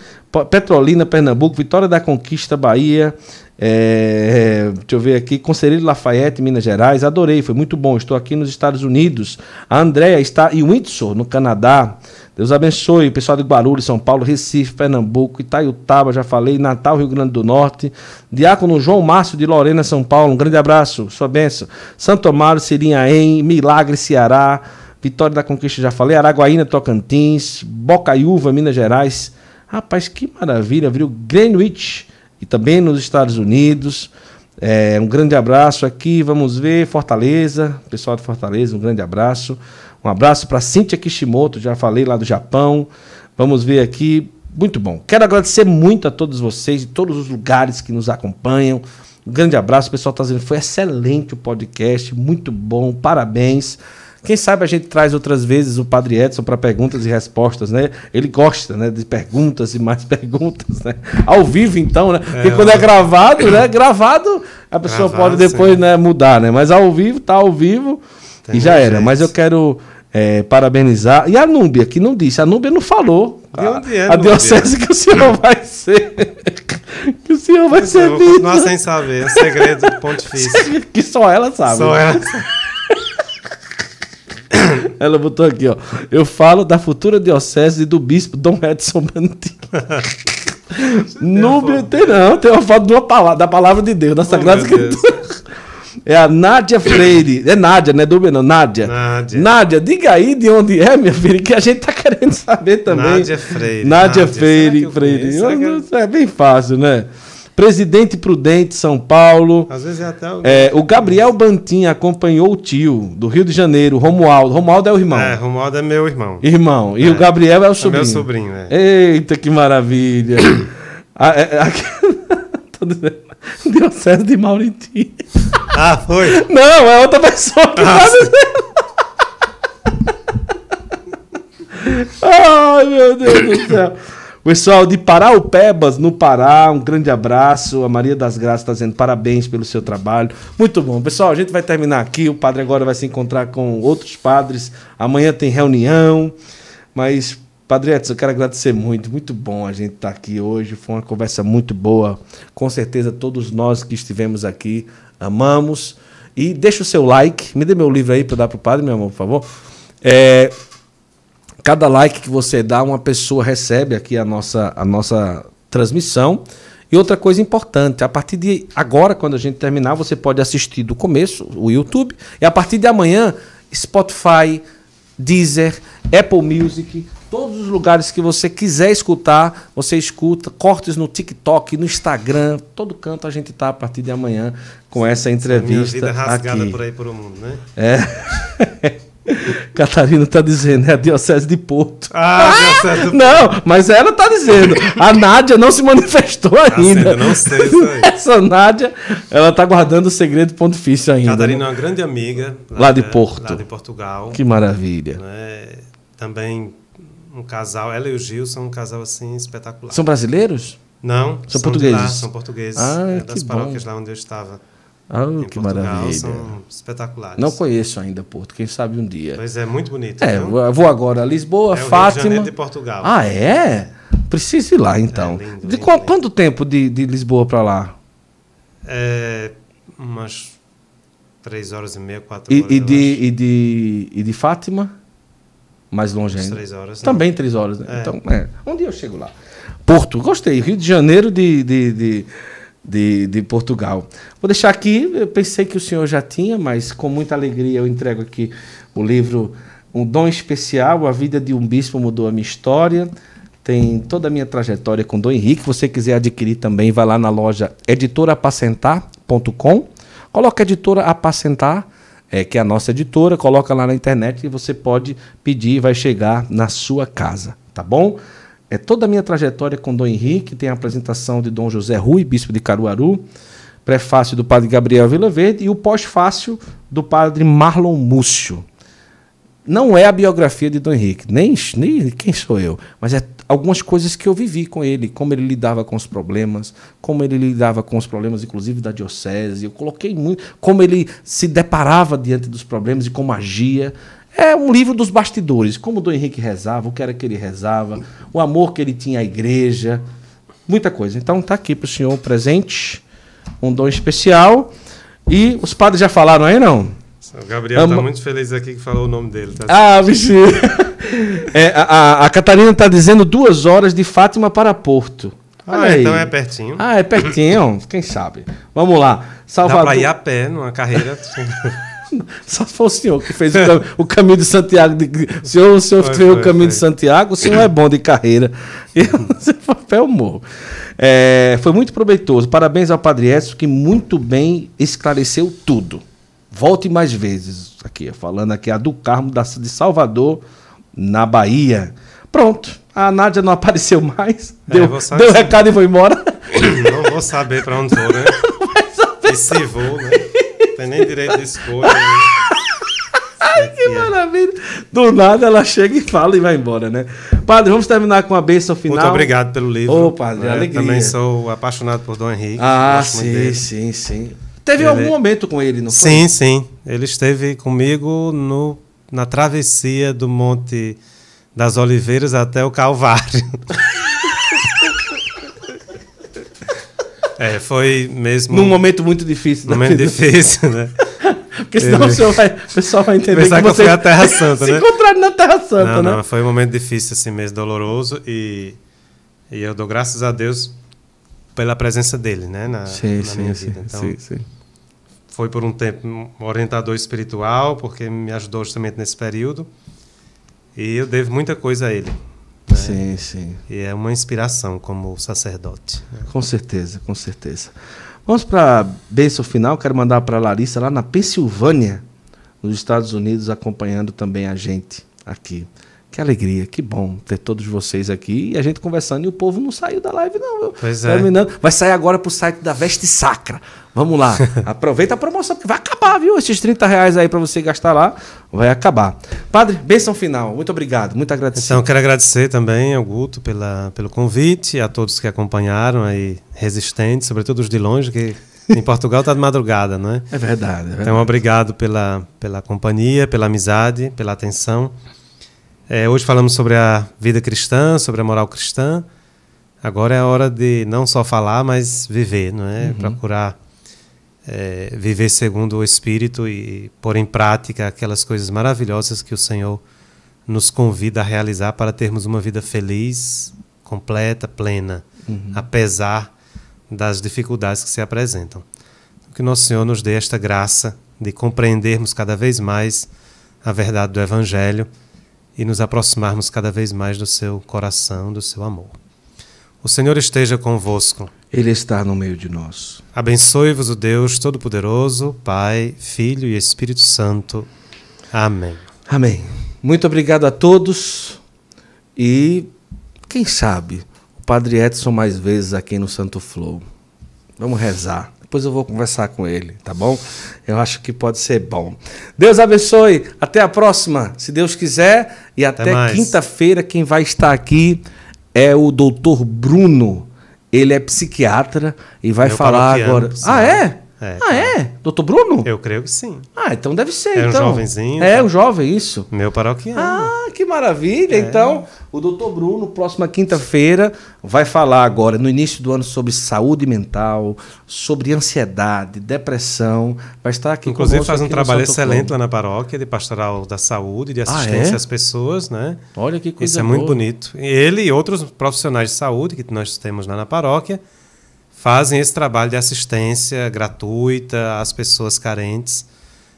Petrolina, Pernambuco, Vitória da Conquista, Bahia. É, deixa eu ver aqui, Conselheiro Lafayette, Minas Gerais. Adorei, foi muito bom. Estou aqui nos Estados Unidos. A Andréia está em Windsor, no Canadá. Deus abençoe. Pessoal de Guarulhos, São Paulo, Recife, Pernambuco, Itaiutaba, já falei, Natal, Rio Grande do Norte. Diácono João Márcio de Lorena, São Paulo. Um grande abraço, sua bênção. Santo Amaro, Sirinhaém, Milagre, Ceará. Vitória da Conquista, já falei. Araguaína, Tocantins. Bocaiúva, Minas Gerais. Rapaz, que maravilha, viu? Greenwich e também nos Estados Unidos. É, um grande abraço aqui, vamos ver, Fortaleza, pessoal de Fortaleza, um grande abraço. Um abraço para Cíntia Kishimoto, já falei lá do Japão. Vamos ver aqui, muito bom. Quero agradecer muito a todos vocês, de todos os lugares que nos acompanham. Um grande abraço, o pessoal está dizendo, foi excelente o podcast, muito bom, parabéns. Quem sabe a gente traz outras vezes o Padre Edson para perguntas e respostas, né? Ele gosta, né, de perguntas e mais perguntas, né? Ao vivo, então, né? Porque é, quando é gravado, né? Gravado, a pessoa gravado, pode depois, né, mudar, né? Mas ao vivo, tá ao vivo Tem e já era. Jeito. Mas eu quero é, parabenizar. E a Núbia, que não disse, a Núbia não falou. De onde é, a, a diocese que o senhor vai ser. que o senhor vai ser. Eu vou continuar sem saber, é um segredo pontifício. que só ela sabe. Só ela sabe. Ela botou aqui, ó. Eu falo da futura diocese do bispo Dom Edson Bantin. não tem, não. Tem uma foto de uma palavra, da palavra de Deus, da Sagrada oh, Escritura. É a Nádia Freire. É Nádia, não é dúvida não. Nádia. Nádia. Nádia, diga aí de onde é, minha filha, que a gente tá querendo saber também. Nádia Freire. Nádia, Nádia Freire. Freire. É bem fácil, né? Presidente Prudente, São Paulo. Às vezes é até o... É, o Gabriel Bantin acompanhou o tio do Rio de Janeiro, Romualdo. Romualdo é o irmão. É, Romualdo é meu irmão. Irmão. E é. o Gabriel é o sobrinho. É meu sobrinho, é. Eita, que maravilha. ah, é, é, aqui... Diocese de Mauriti. Ah, foi? Não, é outra pessoa que ah, Ai, meu Deus do céu. Pessoal de Paraupebas, no Pará, um grande abraço. A Maria das Graças está dizendo parabéns pelo seu trabalho. Muito bom. Pessoal, a gente vai terminar aqui. O padre agora vai se encontrar com outros padres. Amanhã tem reunião. Mas, Padre Edson, eu quero agradecer muito. Muito bom a gente estar tá aqui hoje. Foi uma conversa muito boa. Com certeza, todos nós que estivemos aqui amamos. E deixa o seu like. Me dê meu livro aí para dar para o padre, meu amor, por favor. É, Cada like que você dá, uma pessoa recebe aqui a nossa, a nossa transmissão. E outra coisa importante, a partir de agora, quando a gente terminar, você pode assistir do começo, o YouTube, e a partir de amanhã, Spotify, Deezer, Apple Music, todos os lugares que você quiser escutar, você escuta, cortes no TikTok, no Instagram, todo canto a gente tá a partir de amanhã com essa entrevista. Minha vida rasgada aqui. por aí por o mundo, né? É. Catarina está dizendo, é a Diocese de Porto. Ah, Diocese do Não, mas ela está dizendo. A Nádia não se manifestou ainda. ainda não sei isso aí. Essa Nádia, ela está guardando o segredo pontifício ainda. Catarina é né? uma grande amiga. Lá de Porto. Lá de Portugal. Que maravilha. né? Também um casal, ela e o Gil são um casal assim espetacular. São brasileiros? Não, São de portugueses? lá, são portugueses. Ah, é, das bom. paróquias lá onde eu estava. Ah, que Portugal, maravilha. são espetaculares. Não conheço ainda Porto, quem sabe um dia. Pois é, muito bonito. É, viu? vou agora a Lisboa, é o Rio de Fátima. Janeiro de Portugal. Ah, é? Preciso ir lá então. É lindo, de lindo, qu- lindo. quanto tempo de, de Lisboa para lá? É, umas três horas e meia, quatro E, horas. e de, acho. e, de, e de Fátima? Mais longe ainda. três horas. né? Também três horas, né? É. Então, é. Um dia eu chego lá. Porto, gostei. Rio de Janeiro de, de, de, de, de Portugal. Vou deixar aqui, eu pensei que o senhor já tinha, mas com muita alegria eu entrego aqui o livro Um Dom Especial, A Vida de um Bispo Mudou a Minha História. Tem toda a minha trajetória com Dom Henrique. Se você quiser adquirir também, vai lá na loja editorapacentar.com. Coloca Editora Apacentar, é, que é a nossa editora, coloca lá na internet e você pode pedir vai chegar na sua casa, tá bom? É toda a minha trajetória com Dom Henrique, tem a apresentação de Dom José Rui, bispo de Caruaru, prefácio do padre Gabriel Vilaverde e o pós-fácio do padre Marlon Múcio. Não é a biografia de Dom Henrique, nem, nem quem sou eu, mas é algumas coisas que eu vivi com ele, como ele lidava com os problemas, como ele lidava com os problemas, inclusive da diocese. Eu coloquei muito, como ele se deparava diante dos problemas e como agia. É um livro dos bastidores, como o Dom Henrique rezava, o que era que ele rezava, o amor que ele tinha à igreja, muita coisa. Então tá aqui para o senhor um presente, um dom especial. E os padres já falaram aí, não? O Gabriel está Ama- muito feliz aqui que falou o nome dele. Tá? Ah, bichinho. É, a, a- Catarina está dizendo duas horas de Fátima para Porto. Ah, Olha aí. então é pertinho. Ah, é pertinho, quem sabe. Vamos lá. Dá Salvador. para ir a pé numa carreira. Só se for o senhor que fez o, cam- o caminho de Santiago. De, o senhor, o senhor Foi, fez o foi, caminho foi. de Santiago, o senhor é bom de carreira. Eu, se for a pé, eu morro. É, foi muito proveitoso. Parabéns ao Padre Edson, que muito bem esclareceu tudo. Volte mais vezes. Aqui, falando aqui, a do Carmo da, de Salvador, na Bahia. Pronto. A Nádia não apareceu mais. É, Deu, você- deu recado e foi embora. Não vou saber para onde vou, né? E se vou, né? Tem nem direito de escolha. Né? Que maravilha. Do nada ela chega e fala e vai embora, né? Padre, vamos terminar com a bênção final. Muito obrigado pelo livro. Ô, padre, né? alegria. Também sou apaixonado por Dom Henrique. Ah, sim, sim, sim. Teve Ele- algum momento com ele, não foi? Sim, sim. Ele esteve comigo no, na travessia do Monte das Oliveiras até o Calvário. é, foi mesmo Num momento muito difícil. um da momento vida. difícil, né? Porque senão Ele- o, vai, o pessoal vai entender Pensar que vocês fui à Terra Santa, se né? encontraram na Terra Santa, não, né? não, foi um momento difícil, assim mesmo, doloroso. E, e eu dou graças a Deus pela presença dele, né? Na, Sim, na sim, minha sim, vida. Então, sim, sim. foi por um tempo um orientador espiritual, porque me ajudou justamente nesse período. E eu devo muita coisa a ele. Né? Sim, sim. E é uma inspiração como sacerdote. Com certeza, com certeza. Vamos para a bênção final. Quero mandar para a Larissa, lá na Pensilvânia, nos Estados Unidos, acompanhando também a gente aqui. Que alegria, que bom ter todos vocês aqui e a gente conversando. E o povo não saiu da live, não. viu? Pois é. Terminando. Vai sair agora pro site da Veste Sacra. Vamos lá. Aproveita a promoção, porque vai acabar, viu? Esses 30 reais aí para você gastar lá, vai acabar. Padre, bênção final. Muito obrigado, muito agradecido. Então, quero agradecer também ao Guto pela, pelo convite, a todos que acompanharam aí, resistentes, sobretudo os de longe, que em Portugal está de madrugada, não é? É verdade, é verdade. Então, obrigado pela, pela companhia, pela amizade, pela atenção. É, hoje falamos sobre a vida cristã, sobre a moral cristã. Agora é a hora de não só falar, mas viver, não é? Procurar é, viver segundo o Espírito e pôr em prática aquelas coisas maravilhosas que o Senhor nos convida a realizar para termos uma vida feliz, completa, plena, apesar das dificuldades que se apresentam. Que nosso Senhor nos dê esta graça de compreendermos cada vez mais a verdade do Evangelho e nos aproximarmos cada vez mais do seu coração, do seu amor. O Senhor esteja convosco. Ele está no meio de nós. Abençoe-vos o Deus Todo-Poderoso, Pai, Filho e Espírito Santo. Amém. Amém. Muito obrigado a todos. E quem sabe o Padre Edson mais vezes aqui no Santo Flow. Vamos rezar. Depois eu vou conversar com ele, tá bom? Eu acho que pode ser bom. Deus abençoe. Até a próxima, se Deus quiser. E até, mais. quinta-feira, quem vai estar aqui é o doutor Bruno. Ele é psiquiatra e vai Meu falar agora. Ah, é? É, ah, é? Doutor Bruno? Eu creio que sim. Ah, então deve ser. É um então. jovenzinho, É, tá? um jovem, isso. Meu paroquiano. Ah, que maravilha. É. Então, o doutor Bruno, próxima quinta-feira, vai falar agora, no início do ano, sobre saúde mental, sobre ansiedade, depressão. Vai estar aqui Inclusive faz um trabalho excelente lá na paróquia de pastoral da saúde, de Ah, assistência é? às pessoas, né? Olha que coisa Isso é muito boa. bonito. E Ele e outros profissionais de saúde que nós temos lá na paróquia fazem esse trabalho de assistência gratuita às pessoas carentes,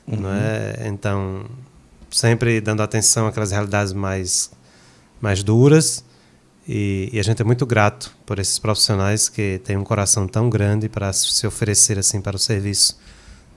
Uhum. né? Então, sempre dando atenção àquelas realidades mais mais duras. E, e a gente é muito grato por esses profissionais que têm um coração tão grande para se oferecer assim para o serviço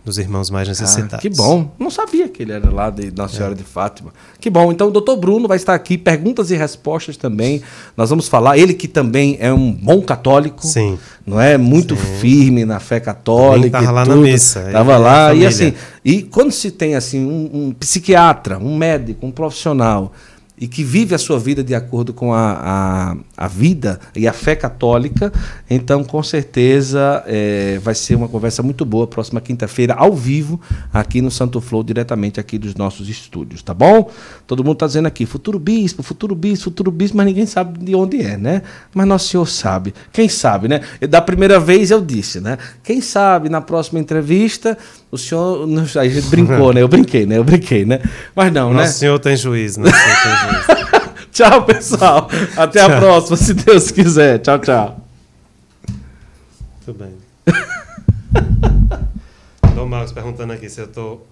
dos irmãos mais necessitados. Ah, que bom. Não sabia que ele era lá de Nossa É. Senhora de Fátima. Que bom. Então o doutor Bruno vai estar aqui, perguntas e respostas também. Nós vamos falar. Ele que também é um bom católico. Sim. Não é? Muito firme na fé católica. Também tava e lá na missa, ele Tava é lá. E assim, e quando se tem assim um, um psiquiatra, um médico, um profissional e que vive a sua vida de acordo com a, a, a vida e a fé católica, então com certeza é, vai ser uma conversa muito boa próxima quinta-feira, ao vivo, aqui no Santo Flow, diretamente aqui dos nossos estúdios, tá bom? Todo mundo tá dizendo aqui, futuro bispo, futuro bispo, futuro bispo, mas ninguém sabe de onde é, né? Mas Nosso Senhor sabe. Quem sabe, né? Da primeira vez eu disse, né? Quem sabe na próxima entrevista o senhor. A gente brincou, né? Eu brinquei, né? Eu brinquei, né? Mas não, né? Nosso Senhor tem juízo, Nosso Senhor tem juízo. Tchau, pessoal. Até a Tchau. próxima, se Deus quiser. Tchau, tchau. Tudo bem. Dom Marcos perguntando aqui se eu estou